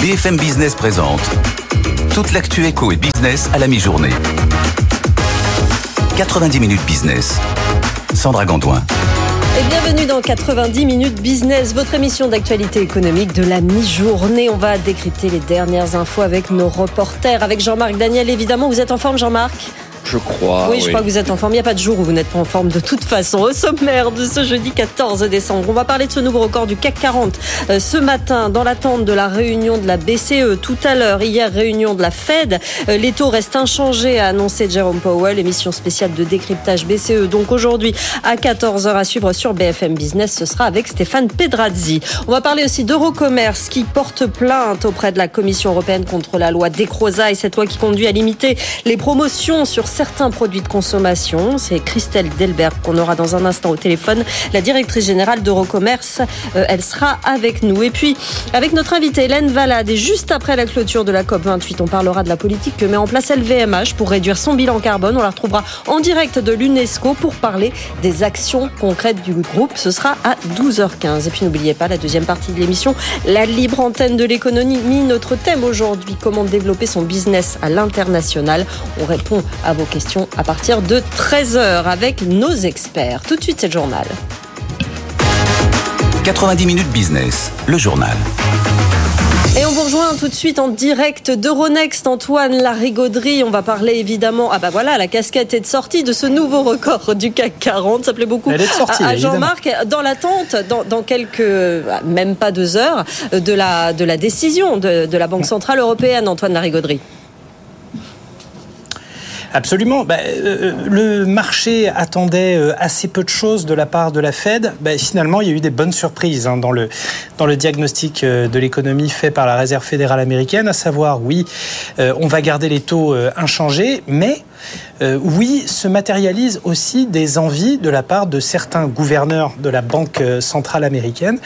BFM Business présente toute l'actu éco et business à la mi-journée. 90 minutes business. Sandra Gantoin. Et bienvenue dans 90 minutes business, votre émission d'actualité économique de la mi-journée. On va décrypter les dernières infos avec nos reporters, avec Jean-Marc Daniel. Évidemment, vous êtes en forme, Jean-Marc? Je crois. Oui, je crois que vous êtes en forme. Il n'y a pas de jour où vous n'êtes pas en forme de toute façon. Au sommaire de ce jeudi 14 décembre, on va parler de ce nouveau record du CAC 40 euh, ce matin dans l'attente de la réunion de la BCE. Tout à l'heure, hier, réunion de la Fed. Euh, les taux restent inchangés, a annoncé Jerome Powell. Émission spéciale de décryptage BCE. Donc aujourd'hui, à 14h à suivre sur BFM Business, ce sera avec Stéphane Pedrazzi. On va parler aussi d'Eurocommerce qui porte plainte auprès de la Commission européenne contre la loi Décroza et cette loi qui conduit à limiter les promotions sur certains produits de consommation. C'est Christelle Delberg qu'on aura dans un instant au téléphone, la directrice générale d'Eurocommerce. Euh, elle sera avec nous. Et puis, avec notre invitée Hélène Valade, et juste après la clôture de la COP28, on parlera de la politique que met en place LVMH pour réduire son bilan carbone. On la retrouvera en direct de l'UNESCO pour parler des actions concrètes du groupe. Ce sera à 12h15. Et puis, n'oubliez pas la deuxième partie de l'émission, la libre antenne de l'économie. Notre thème aujourd'hui, comment développer son business à l'international. On répond à vos questions à partir de 13h avec nos experts. Tout de suite, c'est le journal. 90 minutes business, le journal. Et on vous rejoint tout de suite en direct d'Euronext, Antoine Larigauderie. On va parler évidemment, ah bah voilà, la casquette est de sortie de ce nouveau record du CAC 40. Ça plaît beaucoup à, Jean-Marc. Dans l'attente, dans, quelques, ah, même pas deux heures, de la, de la décision de, de la Banque Centrale Européenne, Antoine Larigauderie. Absolument. Bah, euh, le marché attendait euh, assez peu de choses de la part de la Fed. Bah, finalement, il y a eu des bonnes surprises hein, dans, le, dans le diagnostic euh, de l'économie fait par la Réserve fédérale américaine, à savoir, oui, on va garder les taux inchangés, mais euh, oui, se matérialise aussi des envies de la part de certains gouverneurs de la Banque centrale américaine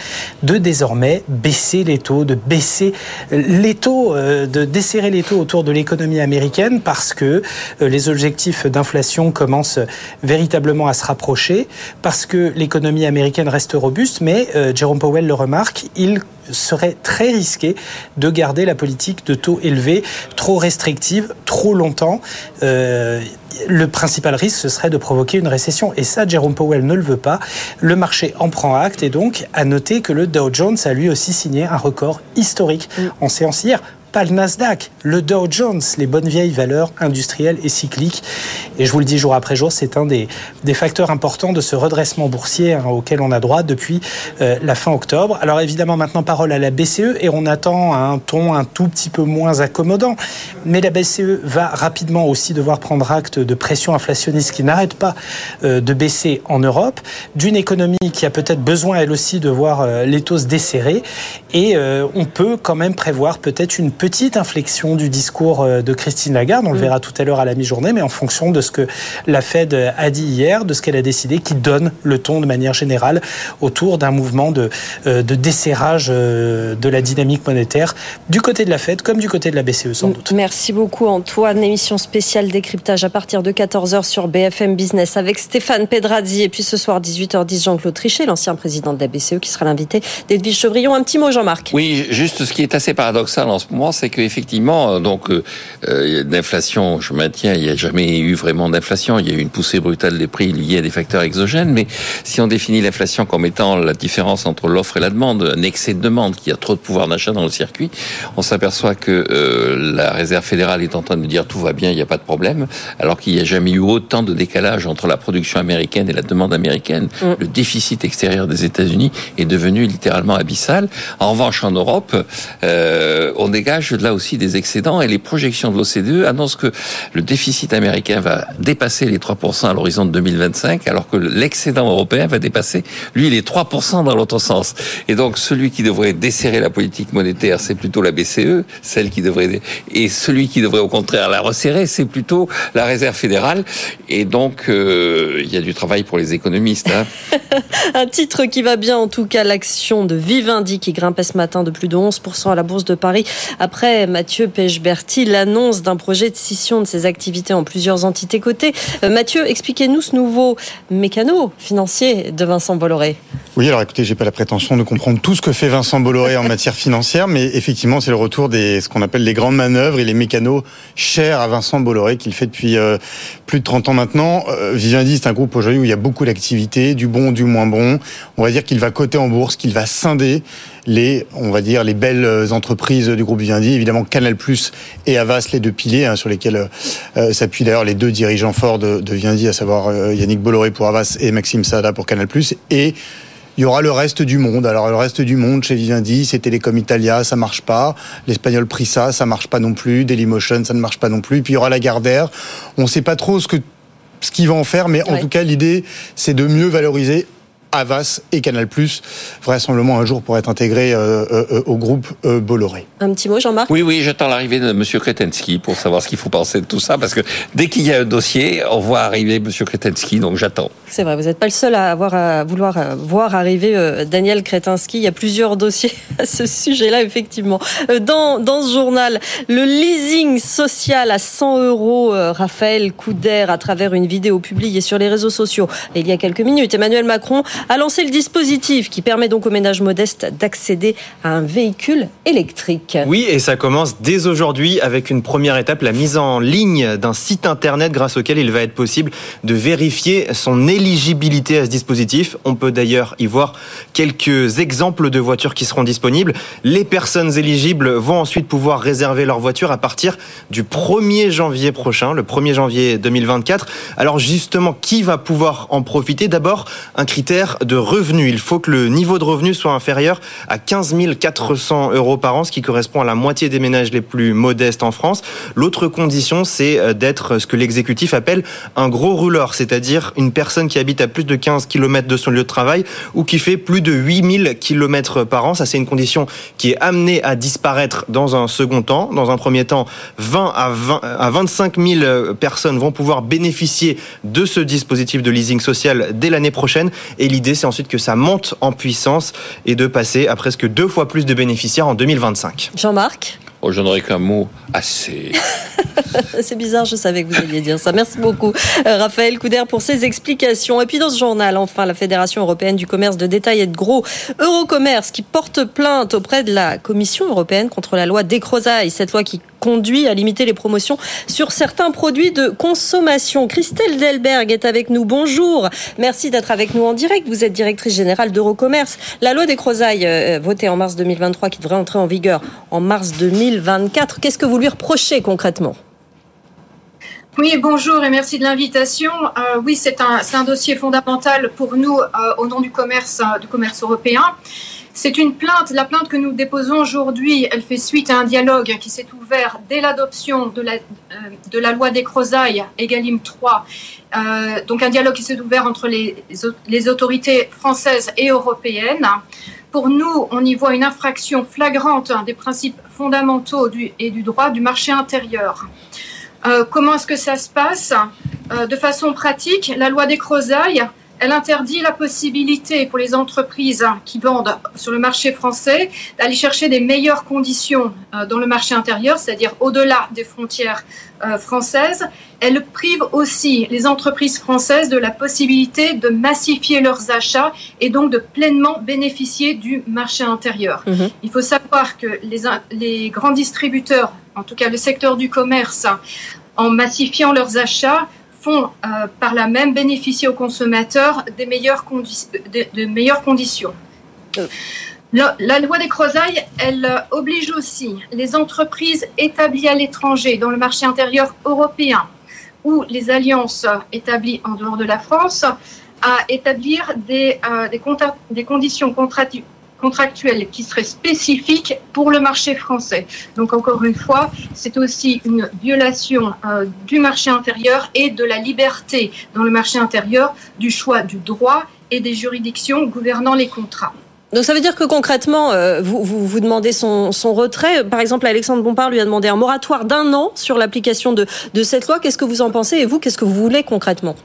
de désormais baisser les taux, de baisser les taux, euh, de desserrer les taux autour de l'économie américaine parce que euh, les objectifs d'inflation commencent véritablement à se rapprocher, parce que l'économie américaine reste robuste, mais Jerome Powell le remarque, il serait très risqué de garder la politique de taux élevés trop restrictive trop longtemps. Euh, le principal risque, ce serait de provoquer une récession. Et ça, Jerome Powell ne le veut pas. Le marché en prend acte et donc à noter que le Dow Jones a lui aussi signé un record historique en séance hier pas le Nasdaq, le Dow Jones, les bonnes vieilles valeurs industrielles et cycliques. Et je vous le dis jour après jour, c'est un des, facteurs importants de ce redressement boursier hein, auquel on a droit depuis euh, la fin octobre. Alors évidemment, maintenant, parole à la BCE et on attend un ton un tout petit peu moins accommodant. Mais la BCE va rapidement aussi devoir prendre acte de pression inflationniste qui n'arrête pas euh, de baisser en Europe, d'une économie qui a peut-être besoin elle aussi de voir euh, les taux se desserrer. Et on peut quand même prévoir peut-être une petite inflexion du discours euh, de Christine Lagarde, on le mm. verra tout à l'heure à la mi-journée, mais en fonction de ce que la Fed a dit hier, de ce qu'elle a décidé, qui donne le ton de manière générale autour d'un mouvement de, euh, de desserrage euh, de la dynamique monétaire du côté de la Fed comme du côté de la BCE sans doute. Merci beaucoup Antoine. Émission spéciale décryptage à partir de 14h sur BFM Business avec Stéphane Pedrazzi et puis ce soir 18h10 Jean-Claude Trichet, l'ancien président de la BCE qui sera l'invité d'Edwige Chevrillon. Un petit mot Jean-Marc. Oui, juste ce qui est assez paradoxal en ce moment, c'est qu'effectivement, donc, euh, euh d'inflation, je maintiens, il n'y a jamais eu vraiment d'inflation. Il y a eu une poussée brutale des prix liée à des facteurs exogènes. Mais si on définit l'inflation comme étant la différence entre l'offre et la demande, un excès de demande, qui a trop de pouvoir d'achat dans le circuit, on s'aperçoit que euh, la Réserve fédérale est en train de dire tout va bien, il n'y a pas de problème, alors qu'il n'y a jamais eu autant de décalage entre la production américaine et la demande américaine. Mm. Le déficit extérieur des États-Unis est devenu littéralement abyssal. En revanche, en Europe, euh, on dégage là aussi des excédents et les projections de l'OCDE annoncent que le déficit américain va dépasser les 3% à l'horizon de 2025 alors que l'excédent européen va dépasser, lui, les 3% dans l'autre sens. Et donc celui qui devrait desserrer la politique monétaire, c'est plutôt la BCE, celle qui devrait... Et celui qui devrait au contraire la resserrer, c'est plutôt la Réserve fédérale. Et donc euh, il y a du travail pour les économistes. Hein. Un titre qui va bien en tout cas, l'action de Vivendi qui grimpait ce matin de plus de 11% à la Bourse de Paris. Mathieu Pechberti, l'annonce d'un projet de scission de ses activités en plusieurs entités cotées. Euh, Mathieu, expliquez-nous ce nouveau mécano financier de Vincent Bolloré. Oui, alors écoutez, j'ai pas la prétention de comprendre tout ce que fait Vincent Bolloré en matière financière, mais effectivement, c'est le retour des ce qu'on appelle les grandes manœuvres et les mécanos chers à Vincent Bolloré qu'il fait depuis euh, plus de 30 ans maintenant. Euh, Vivendi, c'est un groupe aujourd'hui où il y a beaucoup d'activités, du bon, du moins bon. On va dire qu'il va coter en bourse, qu'il va scinder les, on va dire, les belles entreprises du groupe Vivendi, évidemment Canal+ et Avas, les deux piliers hein, sur lesquels euh, s'appuient d'ailleurs les deux dirigeants forts de, de Vivendi, à savoir euh, Yannick Bolloré pour Avas et Maxime Sada pour Canal+. Et il y aura le reste du monde. Alors le reste du monde chez Vivendi, c'est Telecom Italia, ça marche pas. L'espagnol Prisa, ça marche pas non plus. Dailymotion, ça ne marche pas non plus. Puis il y aura la Gardère. On ne sait pas trop ce que ce qu'il va en faire, mais en tout cas l'idée, c'est de mieux valoriser Avas et Canal+, vraisemblablement un jour pour être intégré euh, euh, au groupe euh, Bolloré. Un petit mot, Jean-Marc? Oui, oui, j'attends l'arrivée de M. Kretensky pour savoir ce qu'il faut penser de tout ça, parce que dès qu'il y a un dossier, on voit arriver M. Kretensky, donc j'attends. C'est vrai, vous n'êtes pas le seul à, avoir, à vouloir voir arriver Daniel Kretinsky. Il y a plusieurs dossiers à ce sujet-là, effectivement. Dans, dans ce journal, le leasing social à 100 euros, Raphaël Couder, à travers une vidéo publiée sur les réseaux sociaux il y a quelques minutes, Emmanuel Macron a lancé le dispositif qui permet donc aux ménages modestes d'accéder à un véhicule électrique. Oui, et ça commence dès aujourd'hui avec une première étape, la mise en ligne d'un site internet grâce auquel il va être possible de vérifier son éligibilité à ce dispositif. On peut d'ailleurs y voir quelques exemples de voitures qui seront disponibles. Les personnes éligibles vont ensuite pouvoir réserver leur voiture à partir du 1er janvier prochain, le 1er janvier 2024. Alors justement, qui va pouvoir en profiter? D'abord, un critère de revenus. Il faut que le niveau de revenu soit inférieur à 15 400 euros par an, ce qui correspond à la moitié des ménages les plus modestes en France. L'autre condition, c'est euh, d'être ce que l'exécutif appelle un gros rouleur, c'est-à-dire une personne qui habite à plus de 15 km de son lieu de travail ou qui fait plus de 8000 km par an. Ça, c'est une condition qui est amenée à disparaître dans un second temps. Dans un premier temps, 20 à, 20, à 25 000 personnes vont pouvoir bénéficier de ce dispositif de leasing social dès l'année prochaine. Et l'idée, c'est ensuite que ça monte en puissance et de passer à presque deux fois plus de bénéficiaires en 2025. Jean-Marc Oh, je n'aurais qu'un mot assez. C'est bizarre, je savais que vous alliez dire ça. Merci beaucoup, euh, Raphaël Couder, pour ces explications. Et puis dans ce journal, enfin, la Fédération européenne du commerce de détail et de gros, Eurocommerce, qui porte plainte auprès de la Commission européenne contre la loi Décrozaille, cette loi qui conduit à limiter les promotions sur certains produits de consommation. Christelle Delberg est avec nous. Bonjour. Merci d'être avec nous en direct. Vous êtes directrice générale d'Eurocommerce. La loi des Crozailles, euh, votée en mars 2023, qui devrait entrer en vigueur en mars 2024, qu'est-ce que vous lui reprochez concrètement? Oui, bonjour et merci de l'invitation. Euh, oui, c'est un, dossier fondamental pour nous euh, au nom du commerce, du commerce européen. C'est une plainte. La plainte que nous déposons aujourd'hui, elle fait suite à un dialogue qui s'est ouvert dès l'adoption de la, euh, loi des Crozailles, Egalim 3. Euh, donc un dialogue qui s'est ouvert entre les, autorités françaises et européennes. Pour nous, on y voit une infraction flagrante des principes fondamentaux et du droit du marché intérieur. Euh, comment est-ce que ça se passe? De façon pratique, la loi des Crozailles elle interdit la possibilité pour les entreprises qui vendent sur le marché français d'aller chercher des meilleures conditions euh, dans le marché intérieur, c'est-à-dire au-delà des frontières euh, françaises. Elle prive aussi les entreprises françaises de la possibilité de massifier leurs achats et donc de pleinement bénéficier du marché intérieur. Mhm. Il faut savoir que les, les grands distributeurs, en tout cas le secteur du commerce, en massifiant leurs achats, font euh, par là même bénéficier aux consommateurs des meilleures, de, meilleures conditions. Euh. La, loi des Crozailles, elle euh, oblige aussi les entreprises établies à l'étranger, dans le marché intérieur européen, ou les alliances établies en dehors de la France, à établir des, des, des conditions contractuelle qui serait spécifique pour le marché français. Donc encore une fois, c'est aussi une violation euh, du marché intérieur et de la liberté dans le marché intérieur du choix du droit et des juridictions gouvernant les contrats. Donc ça veut dire que concrètement, euh, vous, vous, demandez son, son, retrait. Par exemple, Alexandre Bompard lui a demandé un moratoire d'un an sur l'application de, de cette loi. Qu'est-ce que vous en pensez Et vous, qu'est-ce que vous voulez concrètement?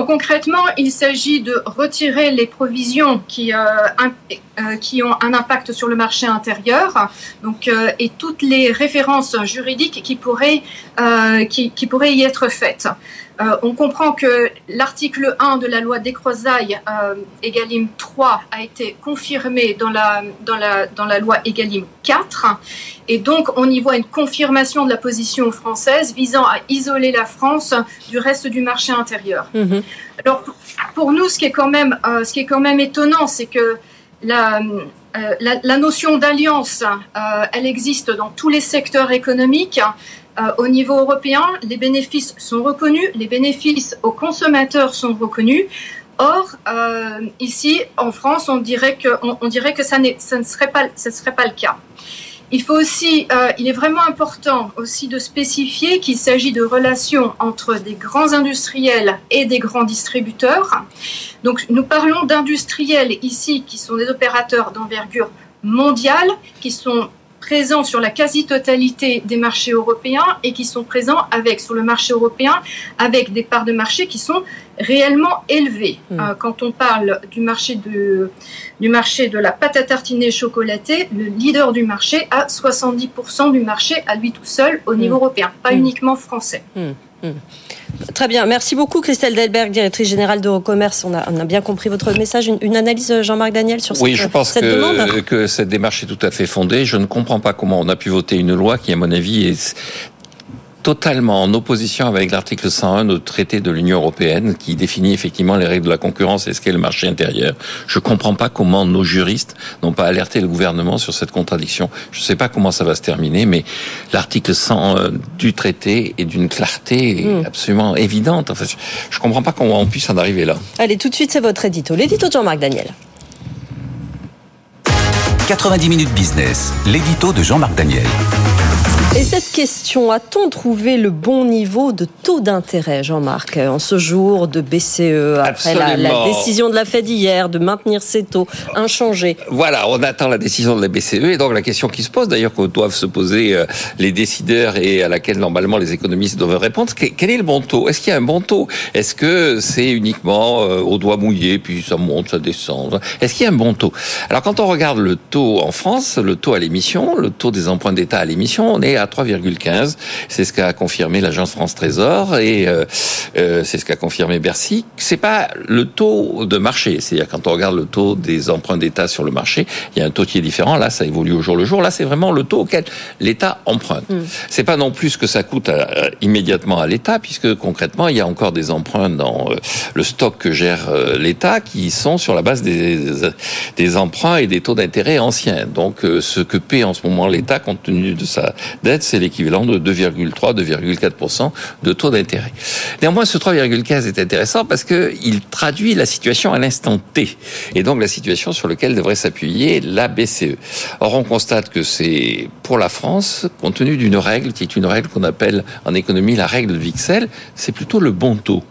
Concrètement, il s'agit de retirer les provisions qui, euh, euh, ont un impact sur le marché intérieur, euh, et toutes les références juridiques qui, pourraient y être faites. Euh, on comprend que l'article 1 de la loi Descrozailles, euh, Egalim 3, a été confirmé dans la, dans, la, dans la loi Egalim 4. Et donc, on y voit une confirmation de la position française visant à isoler la France du reste du marché intérieur. Mhm. Alors, pour nous, ce qui est quand même, euh, ce qui est quand même étonnant, c'est que la, euh, la, la, notion d'alliance, euh, elle existe dans tous les secteurs économiques. Euh, au niveau européen, les bénéfices sont reconnus, les bénéfices aux consommateurs sont reconnus. Or, euh, ici, en France, on dirait que, on, ça, ne serait pas, ce serait pas le cas. Il faut aussi, euh, il est vraiment important aussi de spécifier qu'il s'agit de relations entre des grands industriels et des grands distributeurs. Donc, nous parlons d'industriels ici qui sont des opérateurs d'envergure mondiale, qui sont présents sur la quasi-totalité des marchés européens et qui sont présents avec, sur le marché européen avec des parts de marché qui sont réellement élevées. Hmm. Euh, quand on parle du marché de, du marché de la pâte à tartiner chocolatée, le leader du marché a 70% du marché à lui tout seul au niveau hmm. européen, pas hmm. uniquement français. Très bien. Merci beaucoup, Christelle Delberg, directrice générale d'Eurocommerce. On a, on a bien compris votre message. Une, analyse, Jean-Marc Daniel, sur cette, oui, je pense cette que, demande que cette démarche est tout à fait fondée. Je ne comprends pas comment on a pu voter une loi qui, à mon avis, est totalement en opposition avec l'article 101 du traité de l'Union européenne qui définit effectivement les règles de la concurrence et ce qu'est le marché intérieur. Je ne comprends pas comment nos juristes n'ont pas alerté le gouvernement sur cette contradiction. Je ne sais pas comment ça va se terminer, mais l'article 101 du traité est d'une clarté mmh. absolument évidente. En fait, je ne comprends pas comment on puisse en arriver là. Allez, tout de suite, c'est votre édito. L'édito de Jean-Marc Daniel. 90 minutes business, l'édito de Jean-Marc Daniel. Et cette question, a-t-on trouvé le bon niveau de taux d'intérêt, Jean-Marc, en ce jour de BCE, après la, la, décision de la Fed hier de maintenir ces taux inchangés? Voilà, on attend la décision de la BCE, et donc la question qui se pose, d'ailleurs, que doivent se poser euh, les décideurs et à laquelle normalement les économistes doivent répondre, quel est le bon taux? Est-ce qu'il y a un bon taux? Est-ce que c'est uniquement euh, au doigt mouillé, puis ça monte, ça descend? Est-ce qu'il y a un bon taux? Alors quand on regarde le taux en France, le taux à l'émission, le taux des emprunts d'État à l'émission, on est à 3,15. C'est ce qu'a confirmé l'agence France Trésor et euh, euh, c'est ce qu'a confirmé Bercy. C'est pas le taux de marché. C'est-à-dire quand on regarde le taux des emprunts d'État sur le marché, il y a un taux qui est différent. Là, ça évolue au jour le jour. Là, c'est vraiment le taux auquel l'État emprunte. Mm. C'est pas non plus ce que ça coûte à, immédiatement à l'État, puisque concrètement, il y a encore des emprunts dans euh, le stock que gère euh, l'État qui sont sur la base des, des emprunts et des taux d'intérêt anciens. Donc, euh, ce que paie en ce moment l'État compte tenu de sa dette, c'est l'équivalent de 2,3-2,4% de taux d'intérêt. Néanmoins, ce 3,15 est intéressant parce que il traduit la situation à l'instant T, et donc la situation sur laquelle devrait s'appuyer la BCE. Or, on constate que c'est pour la France, compte tenu d'une règle qui est une règle qu'on appelle en économie la règle de Vixel, c'est plutôt le bon taux.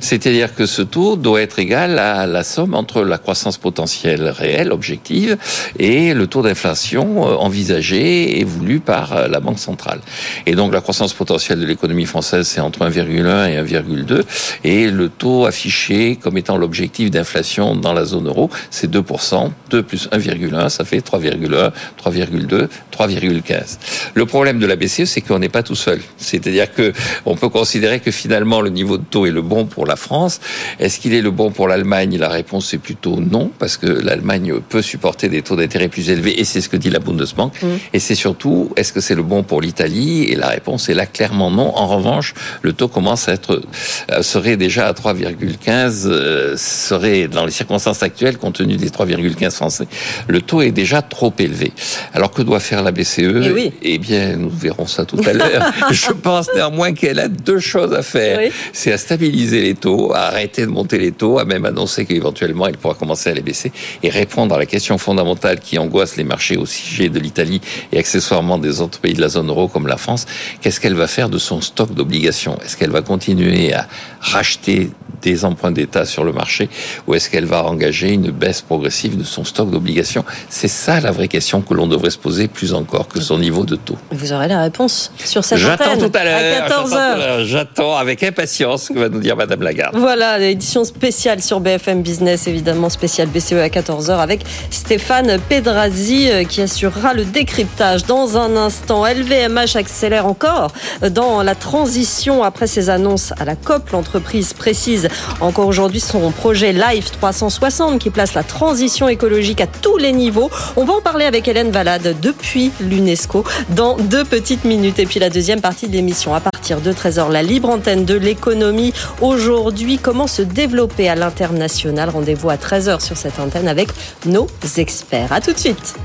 C'est-à-dire que ce taux doit être égal à la somme entre la croissance potentielle réelle, objective, et le taux d'inflation euh, envisagé et voulu par euh, la Banque centrale. Et donc la croissance potentielle de l'économie française, c'est entre 1,1 et 1,2, et le taux affiché comme étant l'objectif d'inflation dans la zone euro, c'est 2%, 2 plus 1,1, ça fait 3,1, 3,2, 3,15. Le problème de la BCE, c'est qu'on n'est pas tout seul. C'est-à-dire que on peut considérer que finalement le niveau de taux est le bon pour la France. Est-ce qu'il est le bon pour l'Allemagne? La réponse est plutôt non, parce que l'Allemagne peut supporter des taux d'intérêt plus élevés, et c'est ce que dit la Bundesbank. Mmh. Et c'est surtout, est-ce que c'est le bon pour l'Italie? Et la réponse est là clairement non. En revanche, le taux commence à être euh, serait déjà à 3,15, euh, serait dans les circonstances actuelles, compte tenu des 3,15 français, le taux est déjà trop élevé. Alors que doit faire la BCE, eh, eh, bien, nous verrons ça tout à l'heure. Je pense néanmoins qu'elle a deux choses à faire. C'est à stabiliser les taux, à arrêter de monter les taux, à même annoncer qu'éventuellement elle pourra commencer à les baisser et répondre à la question fondamentale qui angoisse les marchés au sujet de l'Italie et accessoirement des autres pays de la zone euro comme la France. Qu'est-ce qu'elle va faire de son stock d'obligations? Est-ce qu'elle va continuer à racheter des emprunts d'État sur le marché ou est-ce qu'elle va engager une baisse progressive de son stock d'obligations? C'est ça la vraie question que l'on devrait se poser plus encore que son niveau de taux. Vous aurez la réponse sur cette J'attends tout à l'heure. 14h. J'attends avec impatience ce que va nous dire Madame Lagarde. Voilà, l'édition spéciale sur BFM Business, évidemment spéciale BCE à 14h avec Stéphane Pedrazi euh, qui assurera le décryptage dans un instant. LVMH accélère encore dans la transition après ses annonces à la COP. L'entreprise précise encore aujourd'hui son projet Life 360 qui place la transition écologique à tous les niveaux. On va en parler avec Hélène Valade depuis l'UNESCO dans deux petites minutes. Et puis la deuxième partie de l'émission à partir de 13h, la libre antenne de l'économie. Aujourd'hui, comment se développer à l'international Rendez-vous à 13h sur cette antenne avec nos experts. À tout de suite.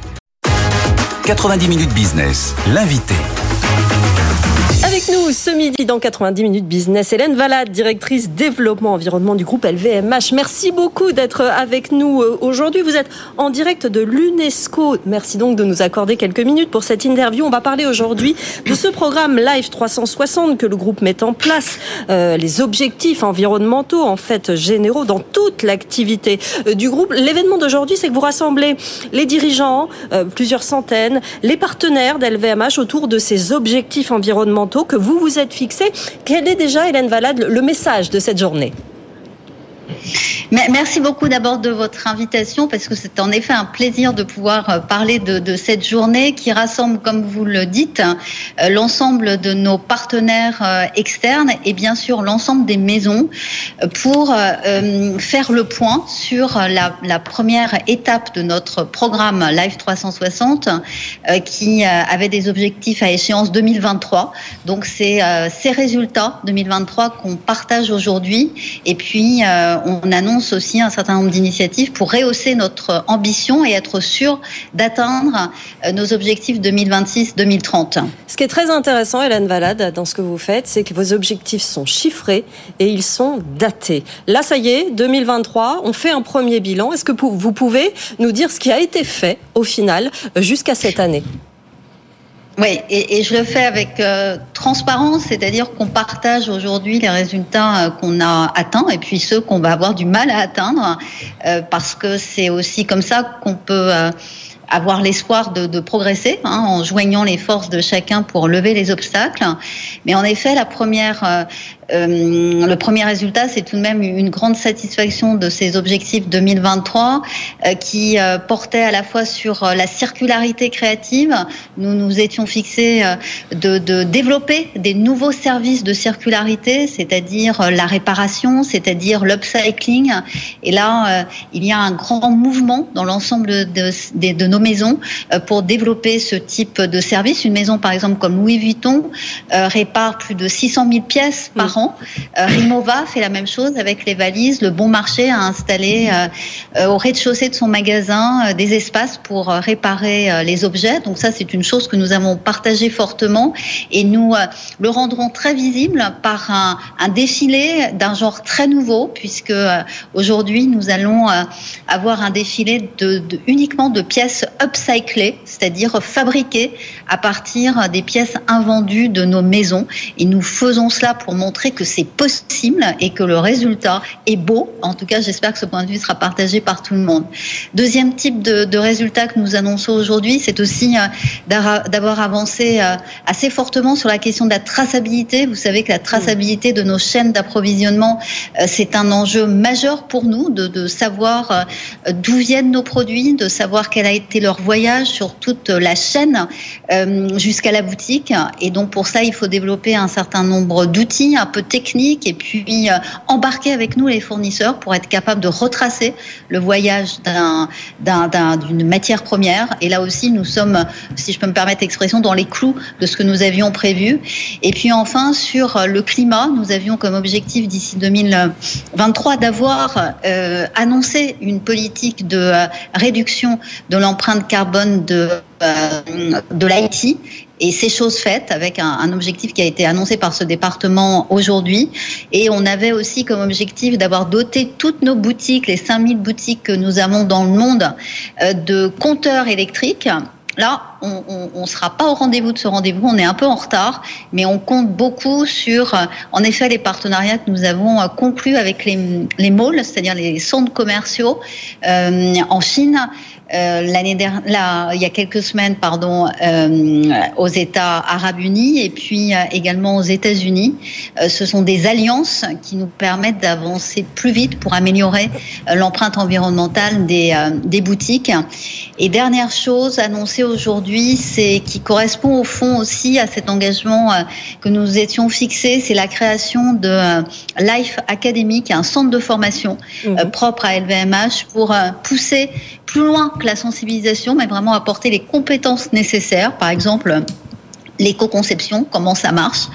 90 minutes business, l'invité. Avec nous ce midi dans 90 minutes business, Hélène Valade, directrice développement environnement du groupe LVMH. Merci beaucoup d'être avec nous euh, aujourd'hui. Vous êtes en direct de l'UNESCO. Merci donc de nous accorder quelques minutes pour cette interview. On va parler aujourd'hui de ce programme Live 360 que le groupe met en place, euh, les objectifs environnementaux en fait généraux dans toute l'activité euh, du groupe. L'événement d'aujourd'hui, c'est que vous rassemblez les dirigeants, plusieurs centaines, les partenaires d'LVMH autour de ces objectifs environnementaux que vous vous êtes fixé. Quel est déjà, Hélène Valade, le message de cette journée? Merci beaucoup d'abord de votre invitation parce que c'est en effet un plaisir de pouvoir euh, parler de, cette journée qui rassemble, comme vous le dites, euh, l'ensemble de nos partenaires euh, externes et bien sûr l'ensemble des maisons pour faire le point sur la, première étape de notre programme Live 360 qui avait des objectifs à échéance 2023. Donc c'est ces résultats 2023 qu'on partage aujourd'hui et puis on annonce aussi un certain nombre d'initiatives pour rehausser notre ambition et être sûr d'atteindre euh, nos objectifs 2026-2030. Ce qui est très intéressant, Hélène Valade, dans ce que vous faites, c'est que vos objectifs sont chiffrés et ils sont datés. Là, ça y est, 2023, on fait un premier bilan. Est-ce que vous pouvez nous dire ce qui a été fait au final jusqu'à cette année? Oui, et, je le fais avec euh, transparence, c'est-à-dire qu'on partage aujourd'hui les résultats euh, qu'on a atteints et puis ceux qu'on va avoir du mal à atteindre, euh, parce que c'est aussi comme ça qu'on peut avoir l'espoir de, progresser hein, en joignant les forces de chacun pour lever les obstacles. Mais en effet, la première euh, le premier résultat, c'est tout de même une grande satisfaction de ces objectifs 2023 euh, qui euh, portaient à la fois sur la circularité créative. Nous nous étions fixés de, développer des nouveaux services de circularité, c'est-à-dire la réparation, c'est-à-dire l'upcycling. Et là, il y a un grand mouvement dans l'ensemble de, nos maisons pour développer ce type de service. Une maison, par exemple, comme Louis Vuitton, répare plus de 600 000 pièces par an euh, Rimova fait la même chose avec les valises. Le Bon Marché a installé euh, euh, au rez-de-chaussée de son magasin des espaces pour réparer les objets. Donc ça, c'est une chose que nous avons partagée fortement et nous le rendrons très visible par un, défilé d'un genre très nouveau puisque aujourd'hui nous allons avoir un défilé uniquement de pièces upcyclées, c'est-à-dire fabriquées à partir des pièces invendues de nos maisons. Et nous faisons cela pour montrer que c'est possible et que le résultat est beau. En tout cas, j'espère que ce point de vue sera partagé par tout le monde. Deuxième type de, de résultat que nous annonçons aujourd'hui, c'est aussi euh, d'avoir avancé euh, assez fortement sur la question de la traçabilité. Vous savez que la traçabilité de nos chaînes d'approvisionnement, euh, c'est un enjeu majeur pour nous de, savoir d'où viennent nos produits, de savoir quel a été leur voyage sur toute la chaîne jusqu'à la boutique. Et donc pour ça, il faut développer un certain nombre d'outils technique et puis euh, embarquer avec nous les fournisseurs pour être capable de retracer le voyage d'une matière première. Et là aussi, nous sommes, si je peux me permettre l'expression, dans les clous de ce que nous avions prévu. Et puis enfin, sur le climat, nous avions comme objectif d'ici 2023 d'avoir euh, annoncé une politique de euh, réduction de l'empreinte carbone de de l'IT et c'est chose faite avec un, objectif qui a été annoncé par ce département aujourd'hui. Et on avait aussi comme objectif d'avoir doté toutes nos boutiques, les 5000 boutiques que nous avons dans le monde, de compteurs électriques Là, on ne sera pas au rendez-vous de ce rendez-vous, on est un peu en retard, mais on compte beaucoup sur, euh, en effet, les partenariats que nous avons euh, conclus avec les, malls, c'est-à-dire les centres commerciaux euh, en Chine, il y a quelques semaines, pardon, aux États arabes unis et puis également aux États-Unis. ce sont des alliances qui nous permettent d'avancer plus vite pour améliorer l'empreinte environnementale des, des boutiques. Et dernière chose annoncée aujourd'hui, c'est qui correspond au fond aussi à cet engagement que nous étions fixés, c'est la création de Life Academy, qui est un centre de formation mmh. propre à LVMH pour pousser plus loin que la sensibilisation, mais vraiment apporter les compétences nécessaires, par exemple l'éco-conception, comment ça marche,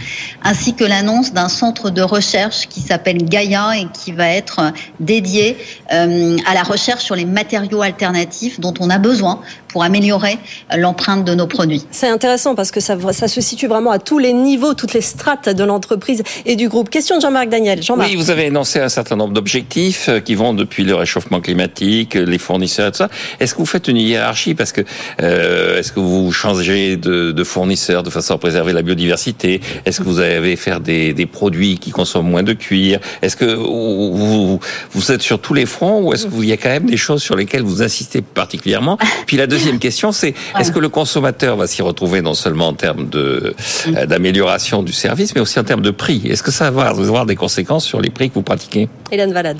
ainsi que l'annonce d'un centre de recherche qui s'appelle Gaia et qui va être dédié euh, à la recherche sur les matériaux alternatifs dont on a besoin pour améliorer l'empreinte de nos produits. C'est intéressant parce que ça, ça, se situe vraiment à tous les niveaux, toutes les strates de l'entreprise et du groupe. Question de Jean-Marc Daniel. Jean oui, vous avez énoncé un certain nombre d'objectifs euh, qui vont depuis le réchauffement climatique, les fournisseurs et tout ça. Est-ce que vous faites une hiérarchie parce que euh, est-ce que vous changez de, de fournisseur de façon à préserver la biodiversité. Est-ce que vous allez faire des, des, produits qui consomment moins de cuir? Est-ce que vous, vous êtes sur tous les fronts ou est-ce qu'il y a quand même des choses sur lesquelles vous insistez particulièrement? Puis la deuxième question, c'est est-ce que le consommateur va s'y retrouver non seulement en termes de euh, d'amélioration du service, mais aussi en termes de prix? Est-ce que ça va avoir des conséquences sur les prix que vous pratiquez? Hélène Valade.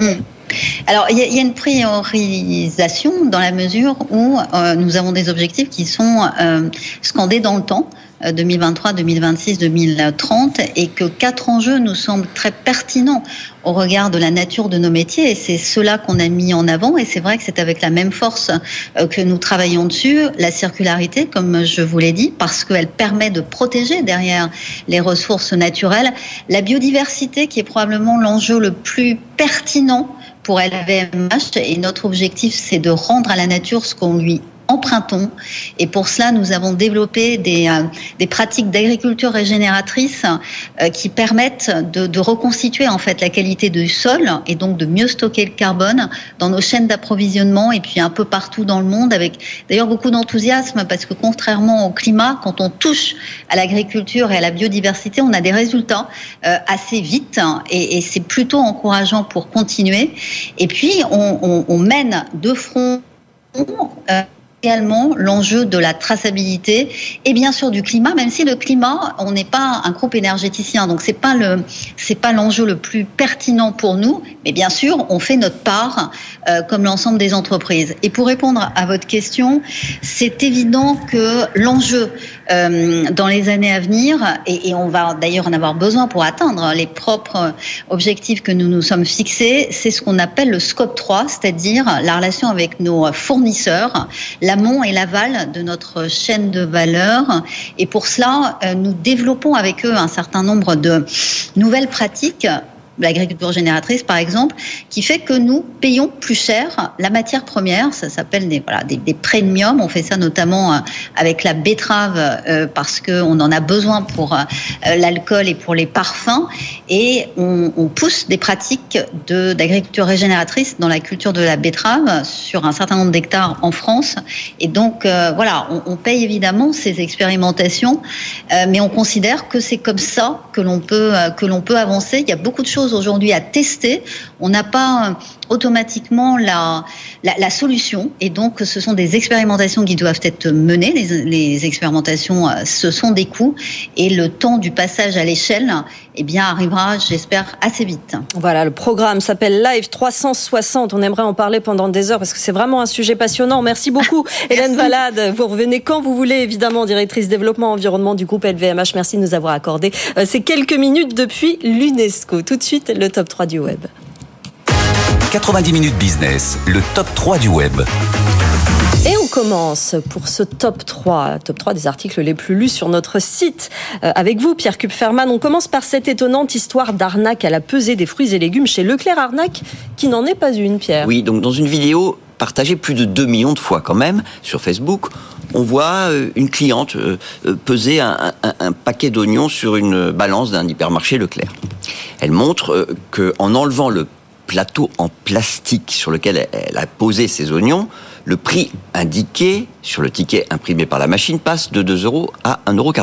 Hmm. Alors, il y, a une priorisation dans la mesure où euh, nous avons des objectifs qui sont euh, scandés dans le temps. 2023, 2026, 2030 et que quatre enjeux nous semblent très pertinents au regard de la nature de nos métiers et c'est cela qu'on a mis en avant et c'est vrai que c'est avec la même force euh, que nous travaillons dessus, la circularité comme je vous l'ai dit parce qu'elle permet de protéger derrière les ressources naturelles, la biodiversité qui est probablement l'enjeu le plus pertinent pour LVMH et notre objectif c'est de rendre à la nature ce qu'on lui empruntons. Et pour cela, nous avons développé des, euh, des pratiques d'agriculture régénératrice euh, qui permettent de, de, reconstituer en fait la qualité du sol et donc de mieux stocker le carbone dans nos chaînes d'approvisionnement et puis un peu partout dans le monde avec d'ailleurs beaucoup d'enthousiasme parce que contrairement au climat, quand on touche à l'agriculture et à la biodiversité, on a des résultats euh, assez vite et, et c'est plutôt encourageant pour continuer. Et puis on, on, on mène de front euh, également l'enjeu de la traçabilité et bien sûr du climat, même si le climat, on n'est pas un groupe énergéticien, donc c'est pas le c'est pas l'enjeu le plus pertinent pour nous, mais bien sûr, on fait notre part euh, comme l'ensemble des entreprises. Et pour répondre à votre question, c'est évident que l'enjeu euh, dans les années à venir, et, et on va d'ailleurs en avoir besoin pour atteindre les propres objectifs que nous nous sommes fixés, c'est ce qu'on appelle le scope 3, c'est-à-dire la relation avec nos fournisseurs, l'amont et l'aval de notre chaîne de valeur. Et pour cela, euh, nous développons avec eux un certain nombre de nouvelles pratiques l'agriculture génératrice par exemple, qui fait que nous payons plus cher la matière première. Ça s'appelle des, voilà, des, des, premiums. On fait ça notamment euh, avec la betterave euh, parce qu'on en a besoin pour euh, l'alcool et pour les parfums. Et on, pousse des pratiques d'agriculture régénératrice dans la culture de la betterave sur un certain nombre d'hectares en France. Et donc euh, voilà, on, on, paye évidemment ces expérimentations, mais on considère que c'est comme ça que l'on peut, que l'on peut avancer. Il y a beaucoup de choses aujourd'hui à tester. On n'a pas euh, automatiquement la, la, solution. Et donc, ce sont des expérimentations qui doivent être menées. Les, les expérimentations, euh, ce sont des coûts. Et le temps du passage à l'échelle, eh bien, arrivera, j'espère, assez vite. Voilà, le programme s'appelle Live 360. On aimerait en parler pendant des heures parce que c'est vraiment un sujet passionnant. Merci beaucoup, Hélène Valade. Vous revenez quand vous voulez, évidemment, directrice développement environnement du groupe LVMH. Merci de nous avoir accordé euh, ces quelques minutes depuis l'UNESCO. Tout de suite, le top 3 du web. 90 minutes business, le top 3 du web. Et on commence pour ce top 3, top 3 des articles les plus lus sur notre site. Euh, avec vous, Pierre Kupferman, on commence par cette étonnante histoire d'arnaque à la pesée des fruits et légumes chez Leclerc Arnaque, qui n'en est pas une, Pierre. Oui, donc dans une vidéo, partagé plus de 2 millions de fois quand même sur Facebook. On voit euh, une cliente euh, peser un, un- paquet d'oignons sur une balance d'un hypermarché Leclerc. Elle montre euh, que en enlevant le plateau en plastique sur lequel elle a posé ses oignons, le prix indiqué sur le ticket imprimé par la machine passe de 2 euros à 1,47 euros.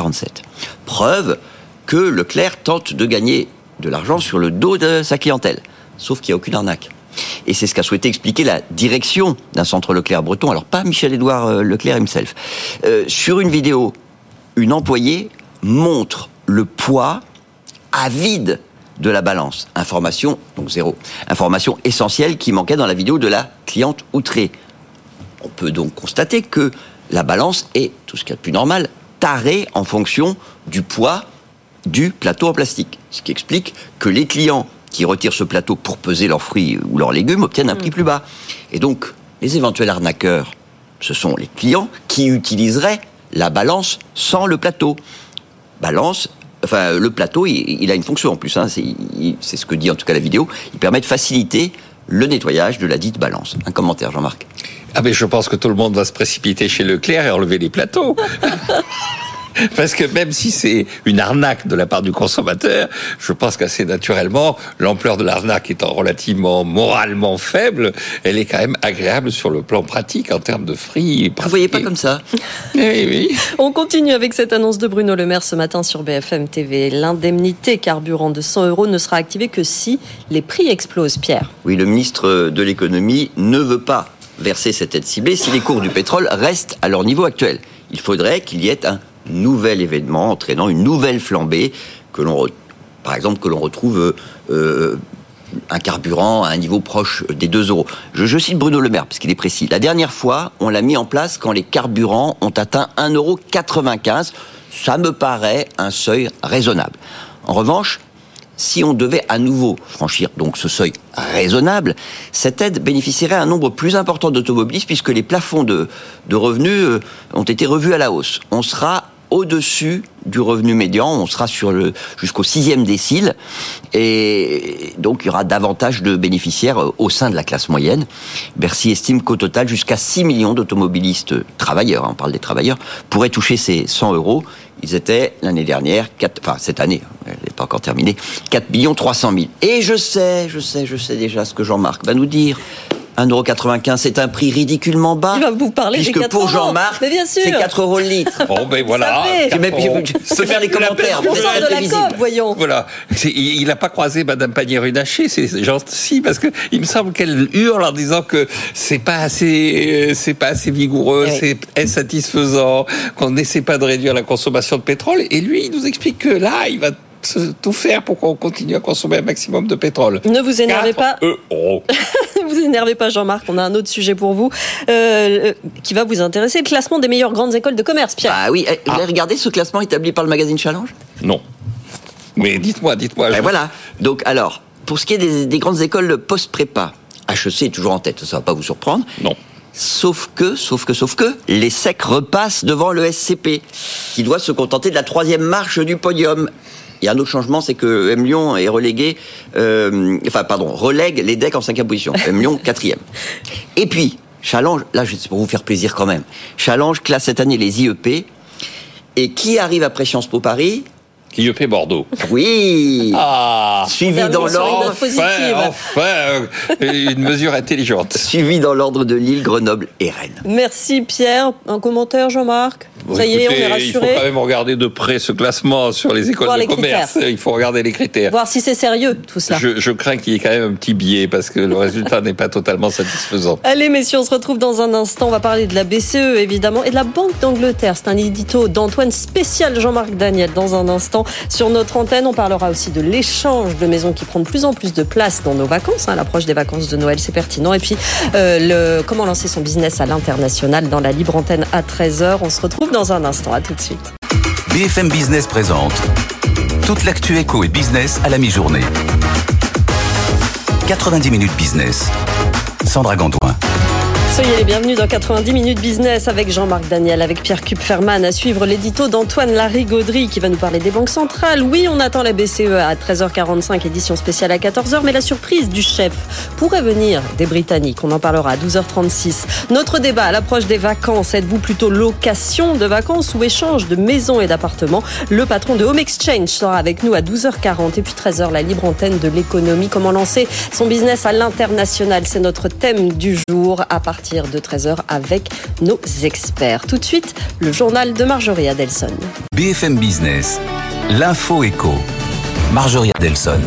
Preuve que Leclerc tente de gagner de l'argent sur le dos de sa clientèle. Sauf qu'il n'y a aucune arnaque. Et c'est ce qu'a souhaité expliquer la direction d'un centre Leclerc breton, alors pas Michel-Édouard euh, Leclerc himself. Euh, sur une vidéo, une employée montre le poids à vide de la balance. Information, donc zéro. Information essentielle qui manquait dans la vidéo de la cliente outrée. On peut donc constater que la balance est, tout ce qu'il y a de plus normal, tarée en fonction du poids du plateau en plastique. Ce qui explique que les clients qui retirent ce plateau pour peser leurs fruits ou leurs légumes obtiennent un prix plus bas. Et donc, les éventuels arnaqueurs, ce sont les clients qui utiliseraient la balance sans le plateau. Balance, enfin, le plateau, il, il a une fonction en plus, hein, c'est ce que dit en tout cas la vidéo, il permet de faciliter le nettoyage de la dite balance. Un commentaire, Jean-Marc. Ah mais je pense que tout le monde va se précipiter chez Leclerc et enlever les plateaux. Parce que même si c'est une arnaque de la part du consommateur, je pense qu'assez naturellement, l'ampleur de l'arnaque étant relativement moralement faible, elle est quand même agréable sur le plan pratique en termes de fruits. Vous voyez pas comme ça Oui, oui. On continue avec cette annonce de Bruno Le Maire ce matin sur BFM TV. L'indemnité carburant de 100 euros ne sera activée que si les prix explosent, Pierre. Oui, le ministre de l'économie ne veut pas verser cette aide ciblée si les cours du pétrole restent à leur niveau actuel. Il faudrait qu'il y ait un nouvel événement entraînant une nouvelle flambée que l'on, par exemple, que l'on retrouve euh, un carburant à un niveau proche des 2 euros. Je, je cite Bruno Le Maire parce qu'il est précis. La dernière fois, on l'a mis en place quand les carburants ont atteint 1,95 euro. Ça me paraît un seuil raisonnable. En revanche, si on devait à nouveau franchir donc ce seuil raisonnable, cette aide bénéficierait à un nombre plus important d'automobilistes puisque les plafonds de, revenus euh, ont été revus à la hausse. On sera au-dessus du revenu médian, on sera sur le jusqu'au sixième décile, et donc il y aura davantage de bénéficiaires euh, au sein de la classe moyenne. Bercy estime qu'au total, jusqu'à 6 millions d'automobilistes travailleurs, hein, on parle des travailleurs, pourraient toucher ces 100 euros. Ils étaient l'année dernière, 4, enfin cette année, hein, n'est pas encore terminée, 4 millions 300 000. Et je sais, je sais, je sais déjà ce que Jean-Marc va nous dire. 1,95€, c'est un prix ridiculement bas. Il va vous parler des Puisque 4 pour euros. Jean-Marc, Mais bien sûr. c'est 4 euros le litre. Bon, ben voilà. Je, peux faire les commentaires. On sort de la. COP, voyons. Voilà. Il n'a pas croisé Madame Pannier-Runacher, c'est gentil, parce que il me semble qu'elle hurle en disant que c'est pas assez, euh, c'est pas assez vigoureux, Oui. c'est insatisfaisant, qu'on n'essaie pas de réduire la consommation de pétrole. Et lui, il nous explique que là, il va tout faire pour qu'on continue à consommer un maximum de pétrole. Ne vous énervez pas. 4 euros. Ne vous énervez pas, Jean-Marc. On a un autre sujet pour vous euh, qui va vous intéresser. Le classement des meilleures grandes écoles de commerce, Pierre. Ah oui, eh, vous avez regardé ce classement établi par le magazine Challenge? Non. Mais dites-moi, dites-moi. Ben je- voilà. Donc alors, pour ce qui est des, des grandes écoles post-prépa, HEC est toujours en tête, ça va pas vous surprendre. Non. Sauf que, sauf que, sauf que, les SEC repassent devant le SCP, qui doit se contenter de la troisième marche du podium. Il y a un autre changement, c'est que M Lyon est relégué, euh, enfin pardon, relègue les decks en cinquième position. M Lyon quatrième. Et puis, Challenge, là c'est pour vous faire plaisir quand même. Challenge classe cette année les IEP. Et qui arrive après Sciences Po Paris? IEP Bordeaux. Oui Ah Suivi Termine dans l'ordre. Enfin, enfin, euh, une mesure intelligente. suivi dans l'ordre de Lille, Grenoble et Rennes. Merci, Pierre. Un commentaire, Jean-Marc? Bon, Ça y est, on est Il faut rassuré. quand même regarder de près ce classement sur les écoles Voir de les commerce. Il faut regarder les critères. Voir si c'est sérieux, tout cela. Je, je crains qu'il y ait quand même un petit biais parce que le résultat n'est pas totalement satisfaisant. Allez, messieurs, on se retrouve dans un instant. On va parler de la BCE, évidemment, et de la Banque d'Angleterre. C'est un édito d'Antoine spécial Jean-Marc Daniel. Dans un instant, sur notre antenne, on parlera aussi de l'échange de maisons qui prend de plus en plus de place dans nos vacances. hein. L'approche des vacances de Noël, c'est pertinent. Et puis, euh, comment lancer son business à l'international dans la libre antenne à 13h. On se retrouve dans un instant. À tout de suite. BFM Business présente toute l'actu éco et business à la mi-journée. 90 minutes business. Sandra Gandoin. Soyez les bienvenus dans 90 minutes business avec Jean-Marc Daniel, avec Pierre Kupferman. À suivre l'édito d'Antoine Larigauderie qui va nous parler des banques centrales. Oui, on attend la BCE à 13h45, édition spéciale à 14h, mais la surprise du chef pourrait venir des Britanniques. On en parlera à 12h36. Notre débat à l'approche des vacances. Êtes-vous plutôt location de vacances ou échange de maisons et d'appartements? Le patron de Home Exchange sera avec nous à 12h40 et puis 13h, la libre antenne de l'économie. Comment lancer son business à l'international? C'est notre thème du jour à partir de 13h avec nos experts. Tout de suite, le journal de Marjorie Adelson. BFM Business, l'info éco. Marjorie Adelson.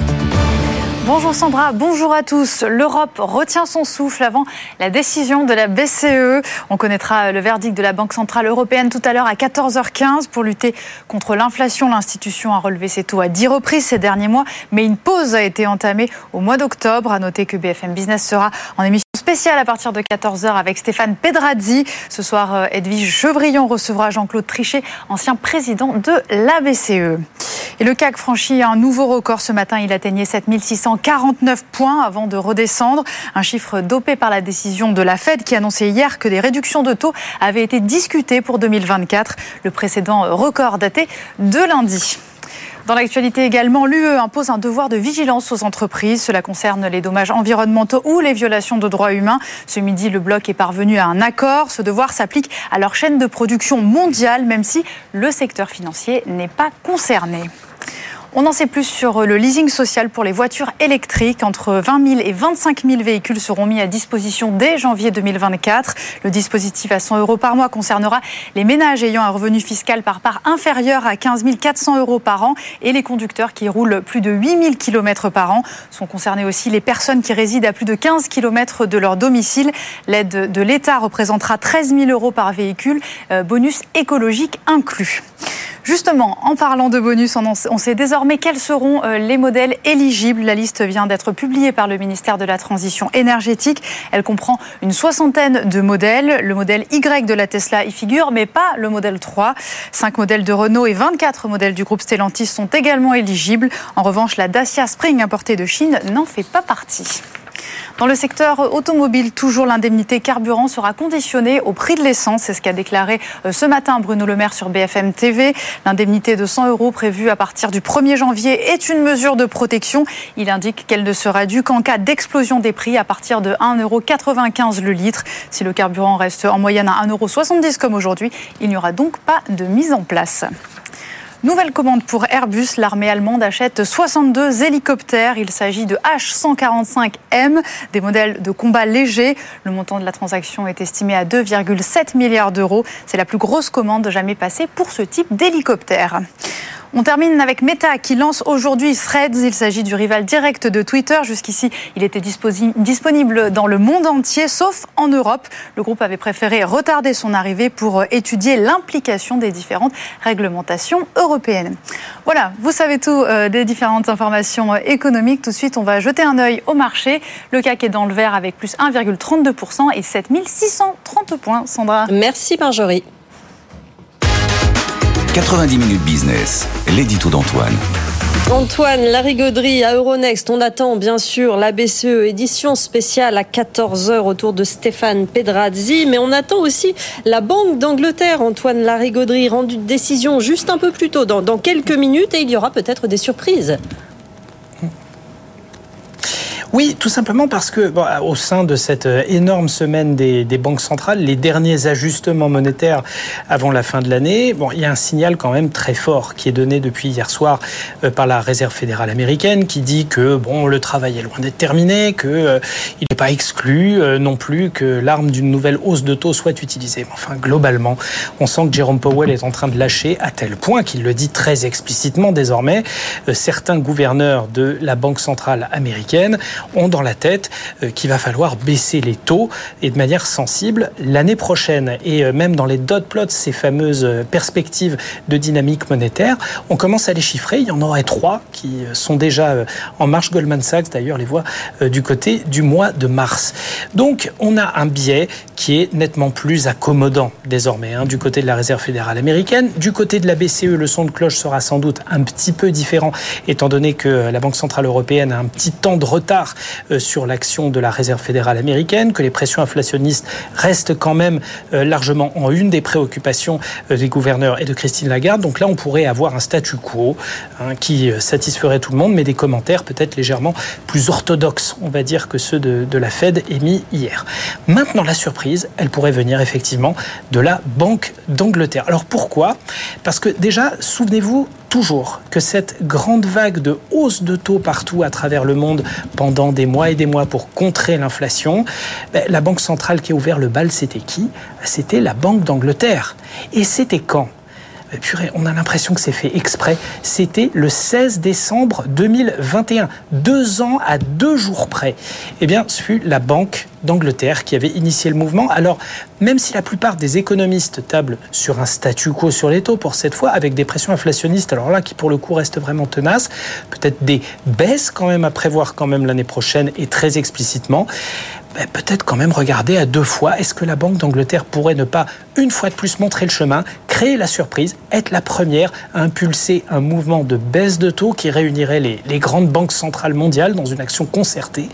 Bonjour Sandra, bonjour à tous. L'Europe retient son souffle avant la décision de la BCE. On connaîtra le verdict de la Banque Centrale Européenne tout à l'heure à 14h15 pour lutter contre l'inflation. L'institution a relevé ses taux à 10 reprises ces derniers mois, mais une pause a été entamée au mois d'octobre. À noter que BFM Business sera en émission spéciale à partir de 14h avec Stéphane Pedrazzi. Ce soir, euh, Edwige Chevrillon recevra Jean-Claude Trichet, ancien président de la BCE. Et le CAC franchit un nouveau record ce matin. Il atteignait 7649 points avant de redescendre. Un chiffre dopé par la décision de la Fed qui annonçait hier que des réductions de taux avaient été discutées pour 2024. Le précédent record daté de lundi. Dans l'actualité également, l'UE impose un devoir de vigilance aux entreprises. Cela concerne les dommages environnementaux ou les violations de droits humains. Ce midi, le bloc est parvenu à un accord. Ce devoir s'applique à leur chaîne de production mondiale, même si le secteur financier n'est pas concerné. On en sait plus sur le leasing social pour les voitures électriques. Entre 20 000 et 25 000 véhicules seront mis à disposition dès janvier 2024. Le dispositif à 100 euros par mois concernera les ménages ayant un revenu fiscal par part inférieur à 15 400 euros par an et les conducteurs qui roulent plus de 8 000 km par an. Sont concernées aussi les personnes qui résident à plus de 15 km de leur domicile. L'aide de l'État représentera 13 000 euros par véhicule, euh, bonus écologique inclus. Justement, en parlant de bonus, on sait désormais quels seront euh, les modèles éligibles. La liste vient d'être publiée par le ministère de la Transition énergétique. Elle comprend une soixantaine de modèles. Le modèle Y de la Tesla y figure, mais pas le modèle 3. Cinq modèles de Renault et 24 modèles du groupe Stellantis sont également éligibles. En revanche, la Dacia Spring importée de Chine n'en fait pas partie. Dans le secteur automobile, toujours l'indemnité carburant sera conditionnée au prix de l'essence. C'est ce qu'a déclaré euh, ce matin Bruno Le Maire sur BFM TV. L'indemnité de 100 euros prévue à partir du 1er janvier est une mesure de protection. Il indique qu'elle ne sera due qu'en cas d'explosion des prix à partir de 1,95 euros le litre. Si le carburant reste en moyenne à 1,70 euros comme aujourd'hui, il n'y aura donc pas de mise en place. Nouvelle commande pour Airbus. L'armée allemande achète 62 hélicoptères. Il s'agit de H145M, des modèles de combat légers. Le montant de la transaction est estimé à 2,7 milliards d'euros. C'est la plus grosse commande jamais passée pour ce type d'hélicoptère. On termine avec Meta qui lance aujourd'hui Threads. Il s'agit du rival direct de Twitter. Jusqu'ici, il était disponible dans le monde entier, sauf en Europe. Le groupe avait préféré retarder son arrivée pour étudier l'implication des différentes réglementations européennes. Voilà, vous savez tout euh, des différentes informations économiques. Tout de suite, on va jeter un œil au marché. Le CAC est dans le vert avec plus 1,32% et 7630 points. Sandra. Merci Marjorie. 90 minutes business, l'édito d'Antoine. Antoine Larigauderie à Euronext. On attend bien sûr la BCE édition spéciale à 14h autour de Stéphane Pedrazzi, mais on attend aussi la Banque d'Angleterre. Antoine Larigauderie rendu de décision juste un peu plus tôt, dans quelques minutes, et il y aura peut-être des surprises. Oui, tout simplement parce que au sein de cette euh, énorme semaine des, banques centrales, les derniers ajustements monétaires avant la fin de l'année, bon, il y a un signal quand même très fort qui est donné depuis hier soir euh, par la Réserve fédérale américaine qui dit que bon, le travail est loin d'être terminé, que euh, il n'est pas exclu non plus que l'arme d'une nouvelle hausse de taux soit utilisée. Enfin, globalement, on sent que Jérôme Powell est en train de lâcher à tel point qu'il le dit très explicitement désormais. certains gouverneurs de la Banque centrale américaine ont dans la tête euh, qu'il va falloir baisser les taux et de manière sensible l'année prochaine. Et euh, même dans les dot plots, ces fameuses euh, perspectives de dynamique monétaire, on commence à les chiffrer. Il y en aurait trois qui sont déjà en marche. Goldman Sachs, d'ailleurs, les voit du côté du mois de mars. Donc, on a un biais qui est nettement plus accommodant désormais hein, du côté de la Réserve fédérale américaine. Du côté de la BCE, le son de cloche sera sans doute un petit peu différent, étant donné que la Banque centrale européenne a un petit temps de retard retard sur l'action de la Réserve fédérale américaine, que les pressions inflationnistes restent quand même largement en une des préoccupations des gouverneurs et de Christine Lagarde. Donc là, on pourrait avoir un statu quo hein, qui satisferait tout le monde, mais des commentaires peut-être légèrement plus orthodoxes, on va dire, que ceux de, de la Fed émis hier. Maintenant, la surprise, elle pourrait venir effectivement de la Banque d'Angleterre. Alors pourquoi? Parce que déjà, souvenez-vous, toujours que cette grande vague de hausse de taux partout à travers le monde pendant des mois et des mois pour contrer l'inflation, ben, la banque centrale qui a ouvert le bal, c'était qui? C'était la Banque d'Angleterre. Et c'était quand? Purée, on a l'impression que c'est fait exprès. C'était le 16 décembre 2021, deux ans à deux jours près. Eh bien, ce fut la Banque d'Angleterre qui avait initié le mouvement. Alors, même si la plupart des économistes tablent sur un statu quo sur les taux pour cette fois, avec des pressions inflationnistes, alors là, qui pour le coup restent vraiment tenaces, peut-être des baisses quand même à prévoir quand même l'année prochaine et très explicitement, ben, peut-être quand même regarder à deux fois. Est-ce que la Banque d'Angleterre pourrait ne pas, une fois de plus, montrer le chemin, créer la surprise, être la première à impulser un mouvement de baisse de taux qui réunirait les, grandes banques centrales mondiales dans une action concertée?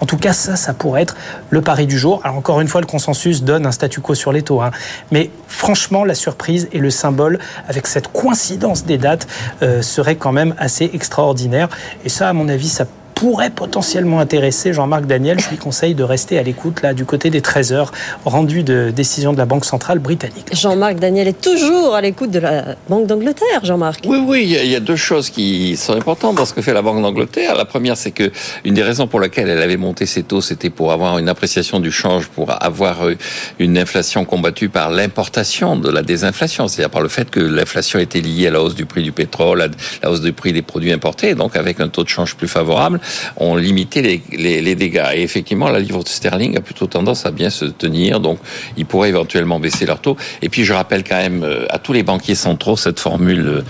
En tout cas, ça, ça pourrait être le pari du jour. Alors encore une fois, le consensus donne un statu quo sur les taux. Hein. Mais franchement, la surprise et le symbole, avec cette coïncidence des dates, euh, serait quand même assez extraordinaire. Et ça, à mon avis, ça pourrait potentiellement intéresser Jean-Marc Daniel. Je lui conseille de rester à l'écoute là du côté des 13 heures rendu de décision de la Banque centrale britannique. Jean-Marc Daniel est toujours à l'écoute de la Banque d'Angleterre, Jean-Marc. Oui, oui, il y, a deux choses qui sont importantes dans ce que fait la Banque d'Angleterre. La première, c'est que une des raisons pour lesquelles elle avait monté ses taux, c'était pour avoir une appréciation du change, pour avoir euh, une inflation combattue par l'importation de la désinflation, c'est-à-dire par le fait que l'inflation était liée à la hausse du prix du pétrole, à la hausse du prix des produits importés, donc avec un taux de change plus favorable ont limité les, dégâts. Et effectivement, la livre sterling a plutôt tendance à bien se tenir, donc ils pourraient éventuellement baisser leur taux. Et puis je rappelle quand même euh, à tous les banquiers centraux cette formule euh,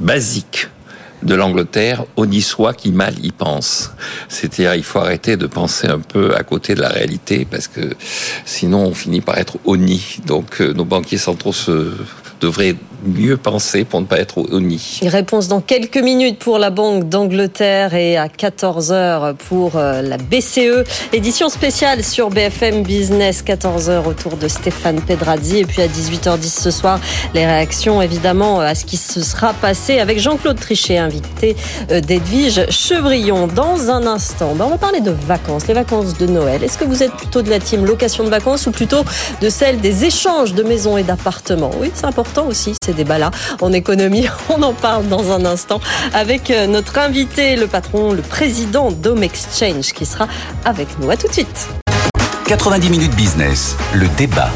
basique de l'Angleterre, y soit qui mal y pense. C'est-à-dire, il faut arrêter de penser un peu à côté de la réalité, parce que sinon on finit par être honni. Donc euh, nos banquiers centraux se devrait mieux penser pour ne pas être au nid. Réponse dans quelques minutes pour la Banque d'Angleterre et à 14h pour euh, la BCE. Édition spéciale sur BFM Business, 14h autour de Stéphane Pedrazzi. Et puis à 18h10 ce soir, les réactions évidemment à ce qui se sera passé avec Jean-Claude Trichet, invité euh, d'Edwige Chevrillon. Dans un instant, ben, on va parler de vacances, les vacances de Noël. Est-ce que vous êtes plutôt de la team location de vacances ou plutôt de celle des échanges de maisons et d'appartements? Oui, c'est important aussi, ces débats-là en économie. On en parle dans un instant avec euh, notre invité, le patron, le président d'Home Exchange, qui sera avec nous. À tout de suite. 90 minutes business, le débat.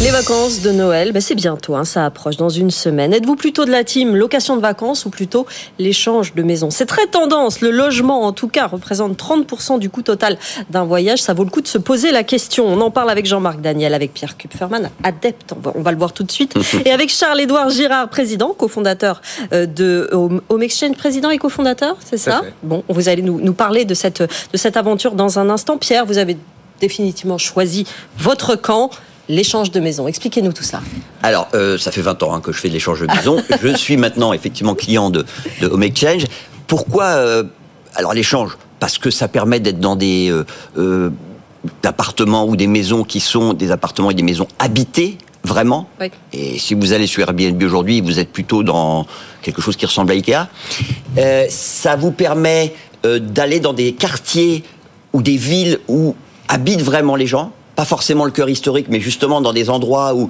Les vacances de Noël, ben c'est bientôt, hein, ça approche dans une semaine. Êtes-vous plutôt de la team location de vacances ou plutôt l'échange de maison C'est très tendance. Le logement, en tout cas, représente 30% du coût total d'un voyage. Ça vaut le coup de se poser la question. On en parle avec Jean-Marc Daniel, avec Pierre Kupferman, adepte, on va, le voir tout de suite, et avec Charles-Édouard Girard, président, cofondateur euh, de Home Exchange, président et cofondateur, c'est ça? Bon, vous allez nous, nous parler de cette, de cette aventure dans un instant. Pierre, vous avez définitivement choisi votre camp l'échange de maison. Expliquez-nous tout ça. Alors, euh, ça fait 20 ans hein, que je fais de l'échange de maison. je suis maintenant effectivement client de, de Home Exchange. Pourquoi euh, Alors l'échange, parce que ça permet d'être dans des euh, appartements ou des maisons qui sont des appartements et des maisons habitées vraiment? Et si vous allez sur Airbnb aujourd'hui, vous êtes plutôt dans quelque chose qui ressemble à Ikea. ça vous permet d'aller dans des quartiers ou des villes où habitent vraiment les gens pas forcément le cœur historique, mais justement dans des endroits où,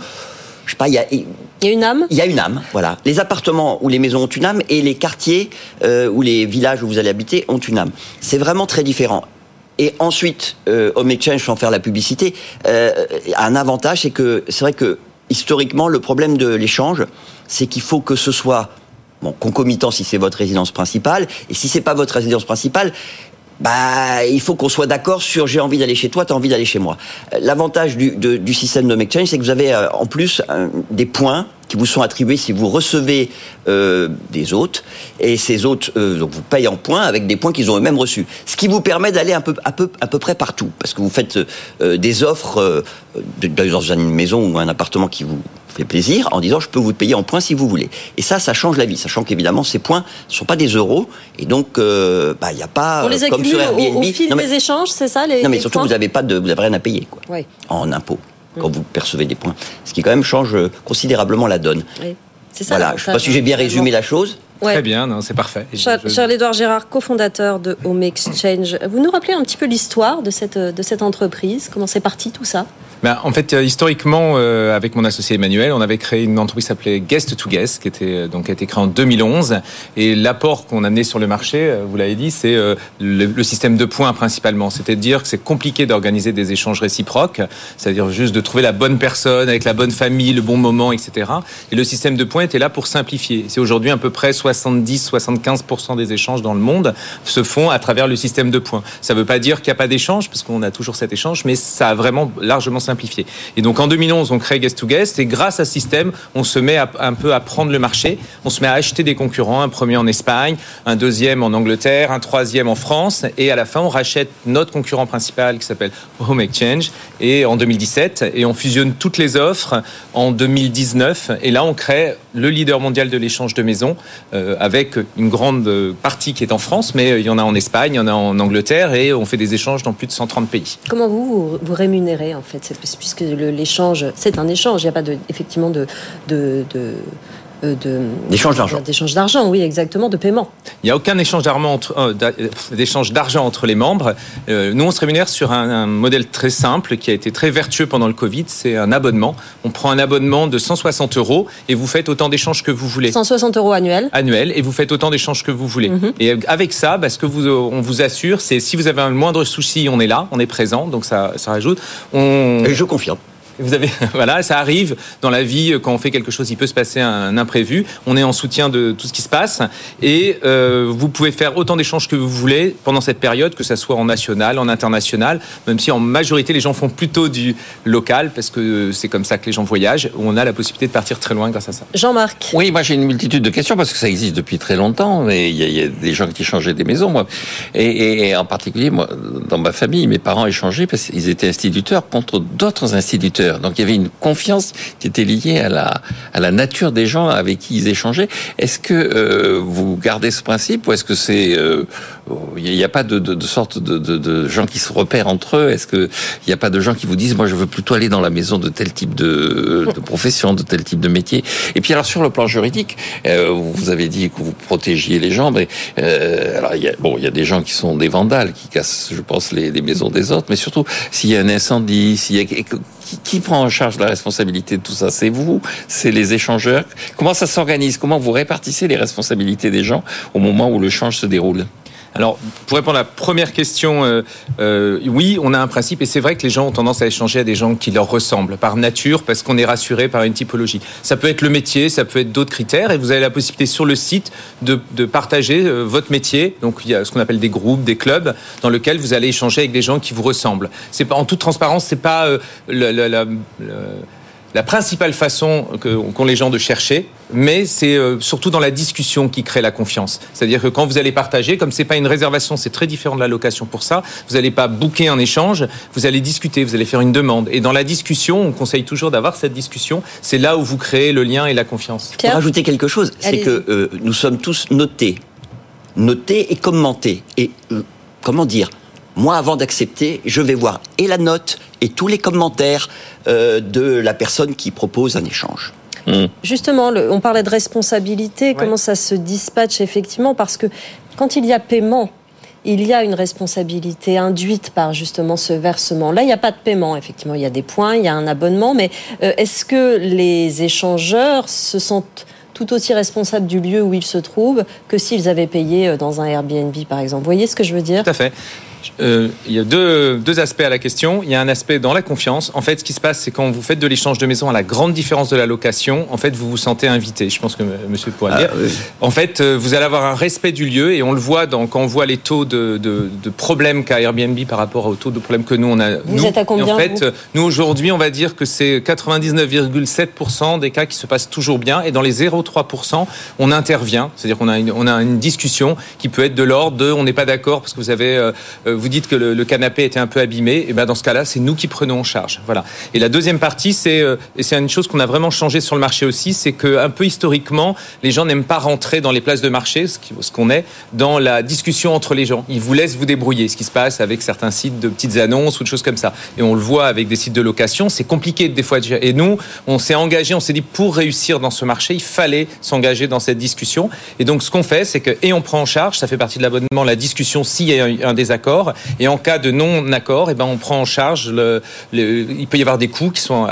je sais pas, il y a... Il y a une âme Il y a une âme, voilà. Les appartements où les maisons ont une âme et les quartiers euh, ou les villages où vous allez habiter ont une âme. C'est vraiment très différent. Et ensuite, euh, Home Exchange, sans faire la publicité, euh, a un avantage, c'est que c'est vrai que historiquement, le problème de l'échange, c'est qu'il faut que ce soit bon, concomitant si c'est votre résidence principale, et si c'est pas votre résidence principale, bah, il faut qu'on soit d'accord sur j'ai envie d'aller chez toi, tu as envie d'aller chez moi. Euh, l'avantage du, du système de Exchange, c'est que vous avez euh, en plus des points qui vous sont attribués si vous recevez euh, des hôtes et ces hôtes euh, donc vous payent en points avec des points qu'ils ont eux-mêmes reçus. Ce qui vous permet d'aller un peu à peu à peu près partout parce que vous faites euh, des offres dans une maison ou un appartement qui vous fait plaisir en disant je peux vous payer en points si vous voulez. Et ça, ça change la vie, sachant qu'évidemment ces points ne sont pas des euros et donc euh, bah, il n'y a pas On les comme sur Airbnb. au, au fil Non, mais- des échanges, c'est ça les non mais les surtout points vous n'avez pas de vous avez rien à payer quoi, Oui. en impôts quand vous percevez des points, ce qui quand même change euh, considérablement la donne. Oui. Ça. Voilà, je ne sais pas si j'ai bien résumé la chose. Ouais. Très bien, non, c'est parfait. Je- Charles-Édouard Gérard, cofondateur de Home Exchange. Vous nous rappelez un petit peu l'histoire de cette, de cette entreprise Comment c'est parti tout ça? Ben, en fait, euh, historiquement, euh, avec mon associé Emmanuel, on avait créé une entreprise s'appelait Guest to Guest, qui était euh, donc qui a été créée en 2011. Et l'apport qu'on a amené sur le marché, vous l'avez dit, c'est euh, le, le système de points principalement. C'est-à-dire que c'est compliqué d'organiser des échanges réciproques, c'est-à-dire juste de trouver la bonne personne avec la bonne famille, le bon moment, etc. Et le système de points était là pour simplifier. C'est aujourd'hui à peu près 70-75% des échanges dans le monde se font à travers le système de points. Ça ne veut pas dire qu'il n'y a pas d'échange, parce qu'on a toujours cet échange, mais ça a vraiment largement simplifié. Et donc en 2011, on crée Guest to Guest, et grâce à ce système, on se met à- un peu à prendre le marché, on se met à acheter des concurrents, un premier en Espagne, un deuxième en Angleterre, un troisième en France, et à la fin, on rachète notre concurrent principal qui s'appelle Home Exchange, et en 2017, et on fusionne toutes les offres en 2019, et là, on crée le leader mondial de l'échange de maisons, euh, avec une grande partie qui est en France, mais il y en a en Espagne, il y en a en Angleterre, et on fait des échanges dans plus de 130 pays. Comment vous, vous, rémunérez en fait Puisque l'échange, c'est un échange, il n'y a pas de, effectivement euh, de- D'échange d'argent. D'échange d'argent, oui, exactement, de paiement. Il n'y a aucun échange d'argent entre, euh, euh, entre les membres. Euh, nous, on se rémunère sur un, un modèle très simple qui a été très vertueux pendant le Covid. C'est un abonnement. On prend un abonnement de 160 euros et vous faites autant d'échanges que vous voulez. 160 euros annuels. annuel et vous faites autant d'échanges que vous voulez. Et avec ça, bah, ce que vous, on vous assure, c'est si vous avez un moindre souci, on est là, on est présent, donc ça, ça rajoute. On, Et je confirme. Vous avez, voilà, ça arrive dans la vie quand on fait quelque chose, il peut se passer un imprévu. On est en soutien de tout ce qui se passe et euh, vous pouvez faire autant d'échanges que vous voulez pendant cette période, que ça soit en national, en international, même si en majorité les gens font plutôt du local parce que c'est comme ça que les gens voyagent. On a la possibilité de partir très loin grâce à ça. Jean-Marc. Oui, moi j'ai une multitude de questions parce que ça existe depuis très longtemps. Mais il y, a- il y a des gens qui échangeaient des maisons, moi, et, et- et en particulier moi, dans ma famille, mes parents échangeaient parce qu'ils étaient instituteurs contre d'autres instituteurs. Donc il y avait une confiance qui était liée à la à la nature des gens avec qui ils échangeaient. Est-ce que euh, vous gardez ce principe ou est-ce que c'est euh, il n'y a pas de, de, de sorte de, de, gens qui se repèrent entre eux? Est-ce que il n'y a pas de gens qui vous disent moi je veux plutôt aller dans la maison de tel type de, profession, de tel type de métier? Et puis alors sur le plan juridique, euh, vous avez dit que vous protégiez les gens, mais il y a bon il y a des gens qui sont des vandales qui cassent, je pense, les, les maisons des autres, mais surtout s'il y a un incendie, s'il y a qui, prend en charge la responsabilité de tout ça C'est vous C'est les échangeurs. Comment ça s'organise? Comment vous répartissez les responsabilités des gens au moment où le change se déroule? Alors, pour répondre à la première question, euh, euh, oui, on a un principe, et c'est vrai que les gens ont tendance à échanger à des gens qui leur ressemblent par nature, parce qu'on est rassuré par une typologie. Ça peut être le métier, ça peut être d'autres critères, et vous avez la possibilité sur le site de, de partager euh, votre métier. Donc, il y a ce qu'on appelle des groupes, des clubs, dans lesquels vous allez échanger avec des gens qui vous ressemblent. C'est pas en toute transparence, c'est pas euh, la, la- principale façon qu'ont les gens de chercher, mais c'est euh, surtout dans la discussion qui crée la confiance. C'est-à-dire que quand vous allez partager, comme c'est pas une réservation, c'est très différent de la location pour ça. Vous n'allez pas booker un échange, vous allez discuter, vous allez faire une demande. Et dans la discussion, on conseille toujours d'avoir cette discussion. C'est là où vous créez le lien et la confiance. Pour rajouter quelque chose, c'est que euh, nous sommes tous notés. Notés et commentés. Et euh, comment dire? Moi, avant d'accepter, je vais voir et la note et tous les commentaires euh, de la personne qui propose un échange. Justement, le- on parlait de responsabilité, comment ça se dispatche effectivement, parce que quand il y a paiement, il y a une responsabilité induite par justement ce versement. Là, il n'y a pas de paiement, effectivement, il y a des points, il y a un abonnement, mais euh, est-ce que les échangeurs se sentent tout aussi responsables du lieu où ils se trouvent que s'ils avaient payé euh, dans un Airbnb, par exemple? Vous voyez ce que je veux dire? Tout à fait. Euh, il y a deux, deux aspects à la question. Il y a un aspect dans la confiance. En fait, ce qui se passe, c'est quand vous faites de l'échange de maison, à la grande différence de la location, en fait, vous vous sentez invité. Je pense que monsieur pourra le Ah, dire. oui. En fait, euh, vous allez avoir un respect du lieu et on le voit dans, quand on voit les taux de, de, de problèmes qu'a Airbnb par rapport aux taux de problèmes que nous, on a. Vous nous. êtes à combien, Et En fait, vous euh, nous, aujourd'hui, on va dire que c'est 99,7% des cas qui se passent toujours bien et dans les 0,3%, on intervient. C'est-à-dire qu'on a une, on a une discussion qui peut être de l'ordre de on n'est pas d'accord parce que vous avez euh, euh, vous dites que le, canapé était un peu abîmé, et ben dans ce cas-là, c'est nous qui prenons en charge. Voilà. Et la deuxième partie, c'est et c'est une chose qu'on a vraiment changé sur le marché aussi, c'est que un peu historiquement, les gens n'aiment pas rentrer dans les places de marché, ce qu'on est, dans la discussion entre les gens. Ils vous laissent vous débrouiller. Ce qui se passe avec certains sites de petites annonces ou de choses comme ça. Et on le voit avec des sites de location, c'est compliqué des fois. Et nous, on s'est engagé, on s'est dit pour réussir dans ce marché, il fallait s'engager dans cette discussion. Et donc ce qu'on fait, c'est que et on prend en charge, ça fait partie de l'abonnement, la discussion s'il y a un désaccord. Et en cas de non-accord, eh ben on prend en charge. Le, il peut y avoir des coûts qui sont.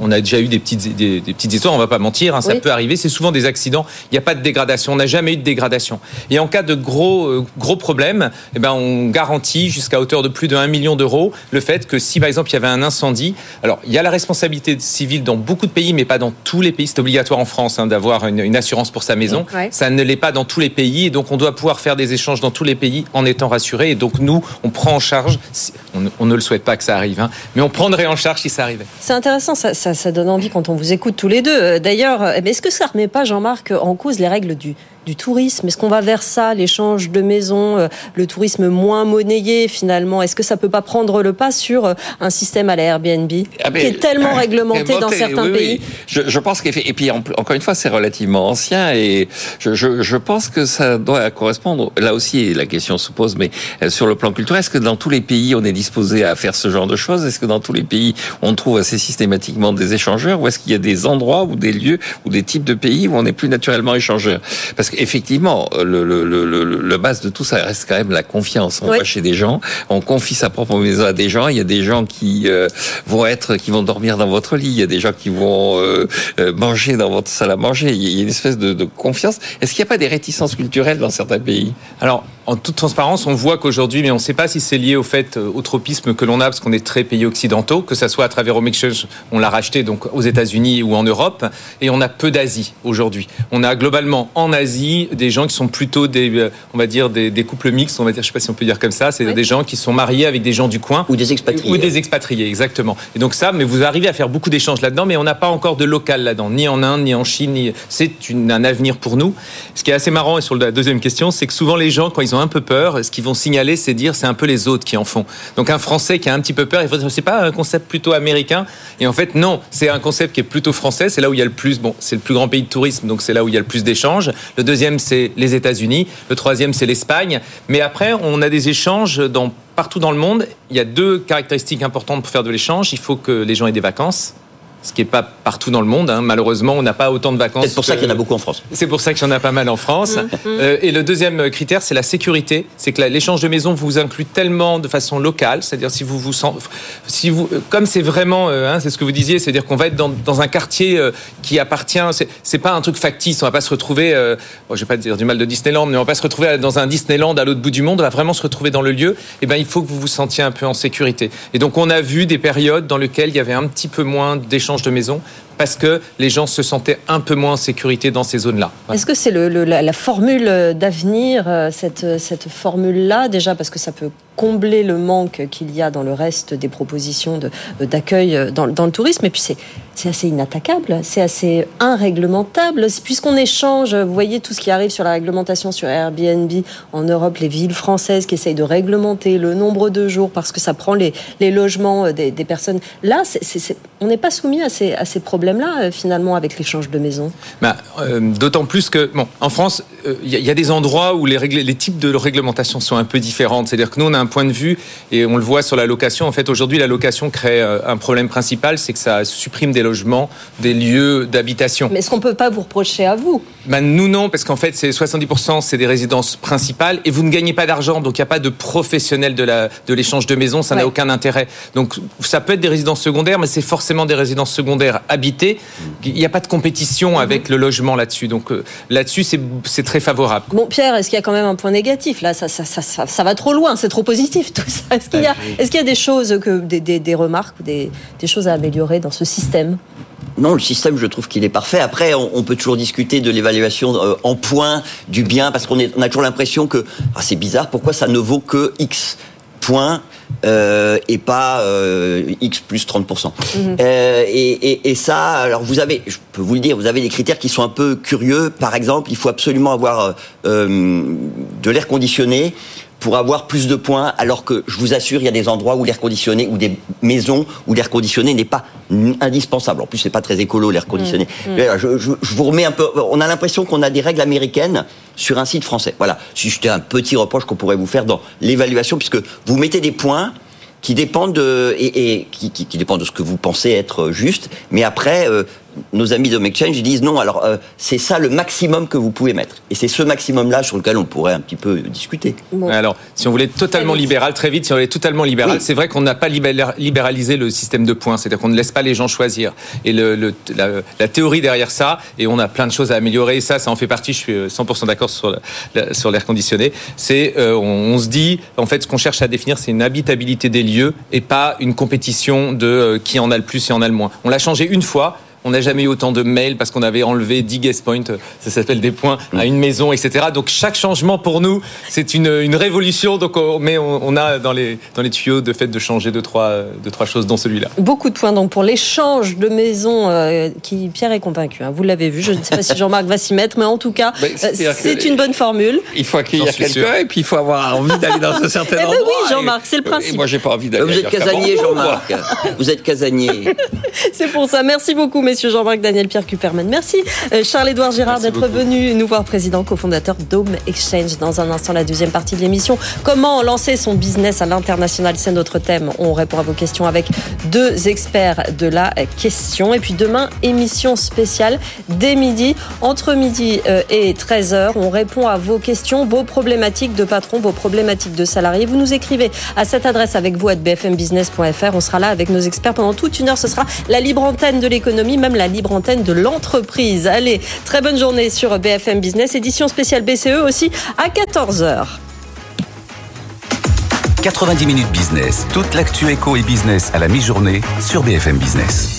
on a déjà eu des petites des, petites histoires, on va pas mentir, hein, ça peut arriver. C'est souvent des accidents. Il n'y a pas de dégradation. On n'a jamais eu de dégradation. Et en cas de gros euh, gros problèmes, eh ben on garantit jusqu'à hauteur de plus de 1 million d'euros le fait que si par exemple il y avait un incendie, alors il y a la responsabilité civile dans beaucoup de pays, mais pas dans tous les pays. C'est obligatoire en France hein, d'avoir une, assurance pour sa maison. Ça ne l'est pas dans tous les pays, et donc on doit pouvoir faire des échanges dans tous les pays en étant rassuré. Et donc nous, on prend en charge. On, ne le souhaite pas que ça arrive, hein, mais on prendrait en charge si ça arrivait. C'est intéressant, ça, donne envie quand on vous écoute tous les deux. Euh, d'ailleurs, euh, est-ce que ça ne remet pas, Jean-Marc, en cause les règles du du tourisme. Est-ce qu'on va vers ça, l'échange de maisons, euh, le tourisme moins monnayé finalement? Est-ce que ça peut pas prendre le pas sur euh, un système à la Airbnb ah, qui est tellement réglementé dans certains pays? Je, pense qu'effet et puis encore une fois c'est relativement ancien et je, pense que ça doit correspondre. Là aussi la question se pose, mais euh, sur le plan culturel, est-ce que dans tous les pays on est disposé à faire ce genre de choses? Est-ce que dans tous les pays on trouve assez systématiquement des échangeurs ou est-ce qu'il y a des endroits ou des lieux ou des types de pays où on est plus naturellement échangeur? Parce que effectivement, le, le, le, le, base de tout ça reste quand même la confiance. On va chez des gens, on confie sa propre maison à des gens. Il y a des gens qui euh, vont être, qui vont dormir dans votre lit. Il y a des gens qui vont euh, euh, manger dans votre salle à manger. Il y a une espèce de, de confiance. Est-ce qu'il n'y a pas des réticences culturelles dans certains pays? Alors, en toute transparence, on voit qu'aujourd'hui, mais on ne sait pas si c'est lié au fait au tropisme que l'on a, parce qu'on est très pays occidentaux, que ça soit à travers Home Exchange, on l'a racheté donc aux États-Unis ou en Europe, et on a peu d'Asie aujourd'hui. On a globalement en Asie des gens qui sont plutôt des, euh, on va dire, des, couples mixtes, on va dire, je sais pas si on peut dire comme ça, c'est des gens qui sont mariés avec des gens du coin. Ou des expatriés. Ou des expatriés, exactement. Et donc ça, mais vous arrivez à faire beaucoup d'échanges là-dedans, mais on n'a pas encore de local là-dedans, ni en Inde, ni en Chine. Ni... C'est un avenir pour nous. Ce qui est assez marrant, et sur la deuxième question, c'est que souvent les gens, quand ils ont un peu peur, ce qu'ils vont signaler, c'est dire c'est un peu les autres qui en font. Donc un Français qui a un petit peu peur, il faut c'est pas un concept plutôt américain. Et en fait, non, c'est un concept qui est plutôt français. C'est là où il y a le plus, bon, c'est le plus grand pays de tourisme, donc c'est là où il y a le plus d'échanges. Le deuxième, c'est les États-Unis. Le troisième, c'est l'Espagne. Mais après, on a des échanges dans, partout dans le monde. Il y a deux caractéristiques importantes pour faire de l'échange. Il faut que les gens aient des vacances ce qui n'est pas partout dans le monde. Hein. Malheureusement, on n'a pas autant de vacances. C'est pour ça qu'il y en a beaucoup en France. C'est pour ça qu'il y en a pas mal en France. Mm, mm. Euh, et le deuxième critère, c'est la sécurité. C'est que l'échange de maison vous inclut tellement de façon locale, c'est-à-dire si vous vous sentez, si vous, comme c'est vraiment, euh, hein, c'est ce que vous disiez, c'est-à-dire qu'on va être dans, dans, un quartier euh, qui appartient. C'est pas un truc factice. On va pas se retrouver. Bon, je vais pas dire du mal de Disneyland, mais on va pas se retrouver dans un Disneyland à l'autre bout du monde. On va vraiment se retrouver dans le lieu. Et eh ben, il faut que vous vous sentiez un peu en sécurité. Et donc, on a vu des périodes dans lesquelles il y avait un petit peu moins d'échanges de maison parce que les gens se sentaient un peu moins en sécurité dans ces zones-là. Est-ce que c'est la, formule d'avenir, euh, cette, cette formule-là, déjà parce que ça peut combler le manque qu'il y a dans le reste des propositions d'accueil dans, le tourisme? Et puis c'est assez inattaquable, c'est assez irréglementable. Puisqu'on échange, vous voyez tout ce qui arrive sur la réglementation sur Airbnb en Europe, les villes françaises qui essayent de réglementer le nombre de jours parce que ça prend les, logements des, personnes. Là, on n'est pas soumis à ces, à ces problèmes-là euh, finalement avec l'échange de maisons. Bah, euh, D'autant plus que, bon, en France, il euh, y, y, a des endroits où les, les types de réglementation sont un peu différentes. C'est-à-dire que nous, on a un point de vue, et on le voit sur la location, en fait aujourd'hui la location crée un problème principal, c'est que ça supprime des logements, des lieux d'habitation. Mais est-ce qu'on ne peut pas vous reprocher à vous? Ben, Nous non, parce qu'en fait c'est 70% c'est des résidences principales, et vous ne gagnez pas d'argent, donc il n'y a pas de professionnel de l'échange de, de maison, ça n'a aucun intérêt. Donc ça peut être des résidences secondaires, mais c'est forcément des résidences secondaires habitées. Il n'y a pas de compétition mhm. avec le logement là-dessus. Donc euh, là-dessus c'est très favorable. Bon Pierre, est-ce qu'il y a quand même un point négatif? Là, ça, ça, ça, ça va trop loin, c'est trop positif tout ça Est-ce qu'il y, a, est y a des choses, que, des, des, des remarques, des, des choses à améliorer dans ce système? Non, le système, je trouve qu'il est parfait. Après, on, peut toujours discuter de l'évaluation euh, en points du bien, parce qu'on on a toujours l'impression que ah, c'est bizarre, pourquoi ça ne vaut que X points? Euh, et pas euh, X plus 30%. Mhm. Euh, et, et, et, ça, alors vous avez, je peux vous le dire, vous avez des critères qui sont un peu curieux. Par exemple, il faut absolument avoir euh, de l'air conditionné pour avoir plus de points, alors que je vous assure, il y a des endroits où l'air conditionné, ou des maisons où l'air conditionné n'est pas indispensable. En plus, c'est pas très écolo l'air conditionné. Mmh, mmh. Je, je, je, vous remets un peu. On a l'impression qu'on a des règles américaines sur un site français. Voilà. Si c'était un petit reproche qu'on pourrait vous faire dans l'évaluation, puisque vous mettez des points qui dépendent de, et, et qui, qui, qui, dépendent de ce que vous pensez être juste, mais après, euh, nos amis de Exchange disent non, alors euh, c'est ça le maximum que vous pouvez mettre. Et c'est ce maximum-là sur lequel on pourrait un petit peu discuter. Bon. Alors, si on voulait être totalement libéral, très vite, si on voulait être totalement libéral, oui. c'est vrai qu'on n'a pas libéralisé le système de points, c'est-à-dire qu'on ne laisse pas les gens choisir. Et le, le, la, la, théorie derrière ça, et on a plein de choses à améliorer, et ça, ça en fait partie, je suis 100% d'accord sur, la, sur l'air conditionné, c'est euh, on, on, se dit, en fait, ce qu'on cherche à définir, c'est une habitabilité des lieux et pas une compétition de euh, qui en a le plus et en a le moins. On l'a changé une fois, on n'a jamais eu autant de mails parce qu'on avait enlevé 10 guest points, ça s'appelle des points à une maison, etc. Donc chaque changement pour nous, c'est une, une, révolution. Donc on, mais on, on, a dans les, dans les tuyaux de fait de changer deux trois, deux, trois choses, dont celui-là. Beaucoup de points donc pour l'échange de maisons euh, qui Pierre est convaincu. Hein, vous l'avez vu. Je ne sais pas si Jean-Marc va s'y mettre, mais en tout cas, c'est une bonne formule. Il faut accueillir quelqu'un et puis il faut avoir envie d'aller dans un certain eh endroit. Ben oui, Jean-Marc, c'est le principe. Et moi, j'ai pas envie d'aller. Vous êtes casanier, Jean-Marc. Vous êtes casanier. c'est pour ça. Merci beaucoup, messieurs Jean-Marc, Daniel. Pierre Kuperman. Merci euh, Charles-Édouard Girard d'être venu nous voir, président cofondateur Dome Exchange. Dans un instant, la deuxième partie de l'émission. Comment lancer son business à l'international? C'est notre thème. On répond à vos questions avec deux experts de la question. Et puis demain, émission spéciale dès midi. Entre midi euh, et 13h, on répond à vos questions, vos problématiques de patron, vos problématiques de salariés. Vous nous écrivez à cette adresse avec vous à bfmbusiness.fr. On sera là avec nos experts pendant toute une heure. Ce sera la libre antenne de l'économie, même la libre antenne de l'entreprise. Allez, très bonne journée sur BFM Business, édition spéciale BCE aussi à 14h. 90 minutes business, toute l'actu éco et business à la mi-journée sur BFM Business.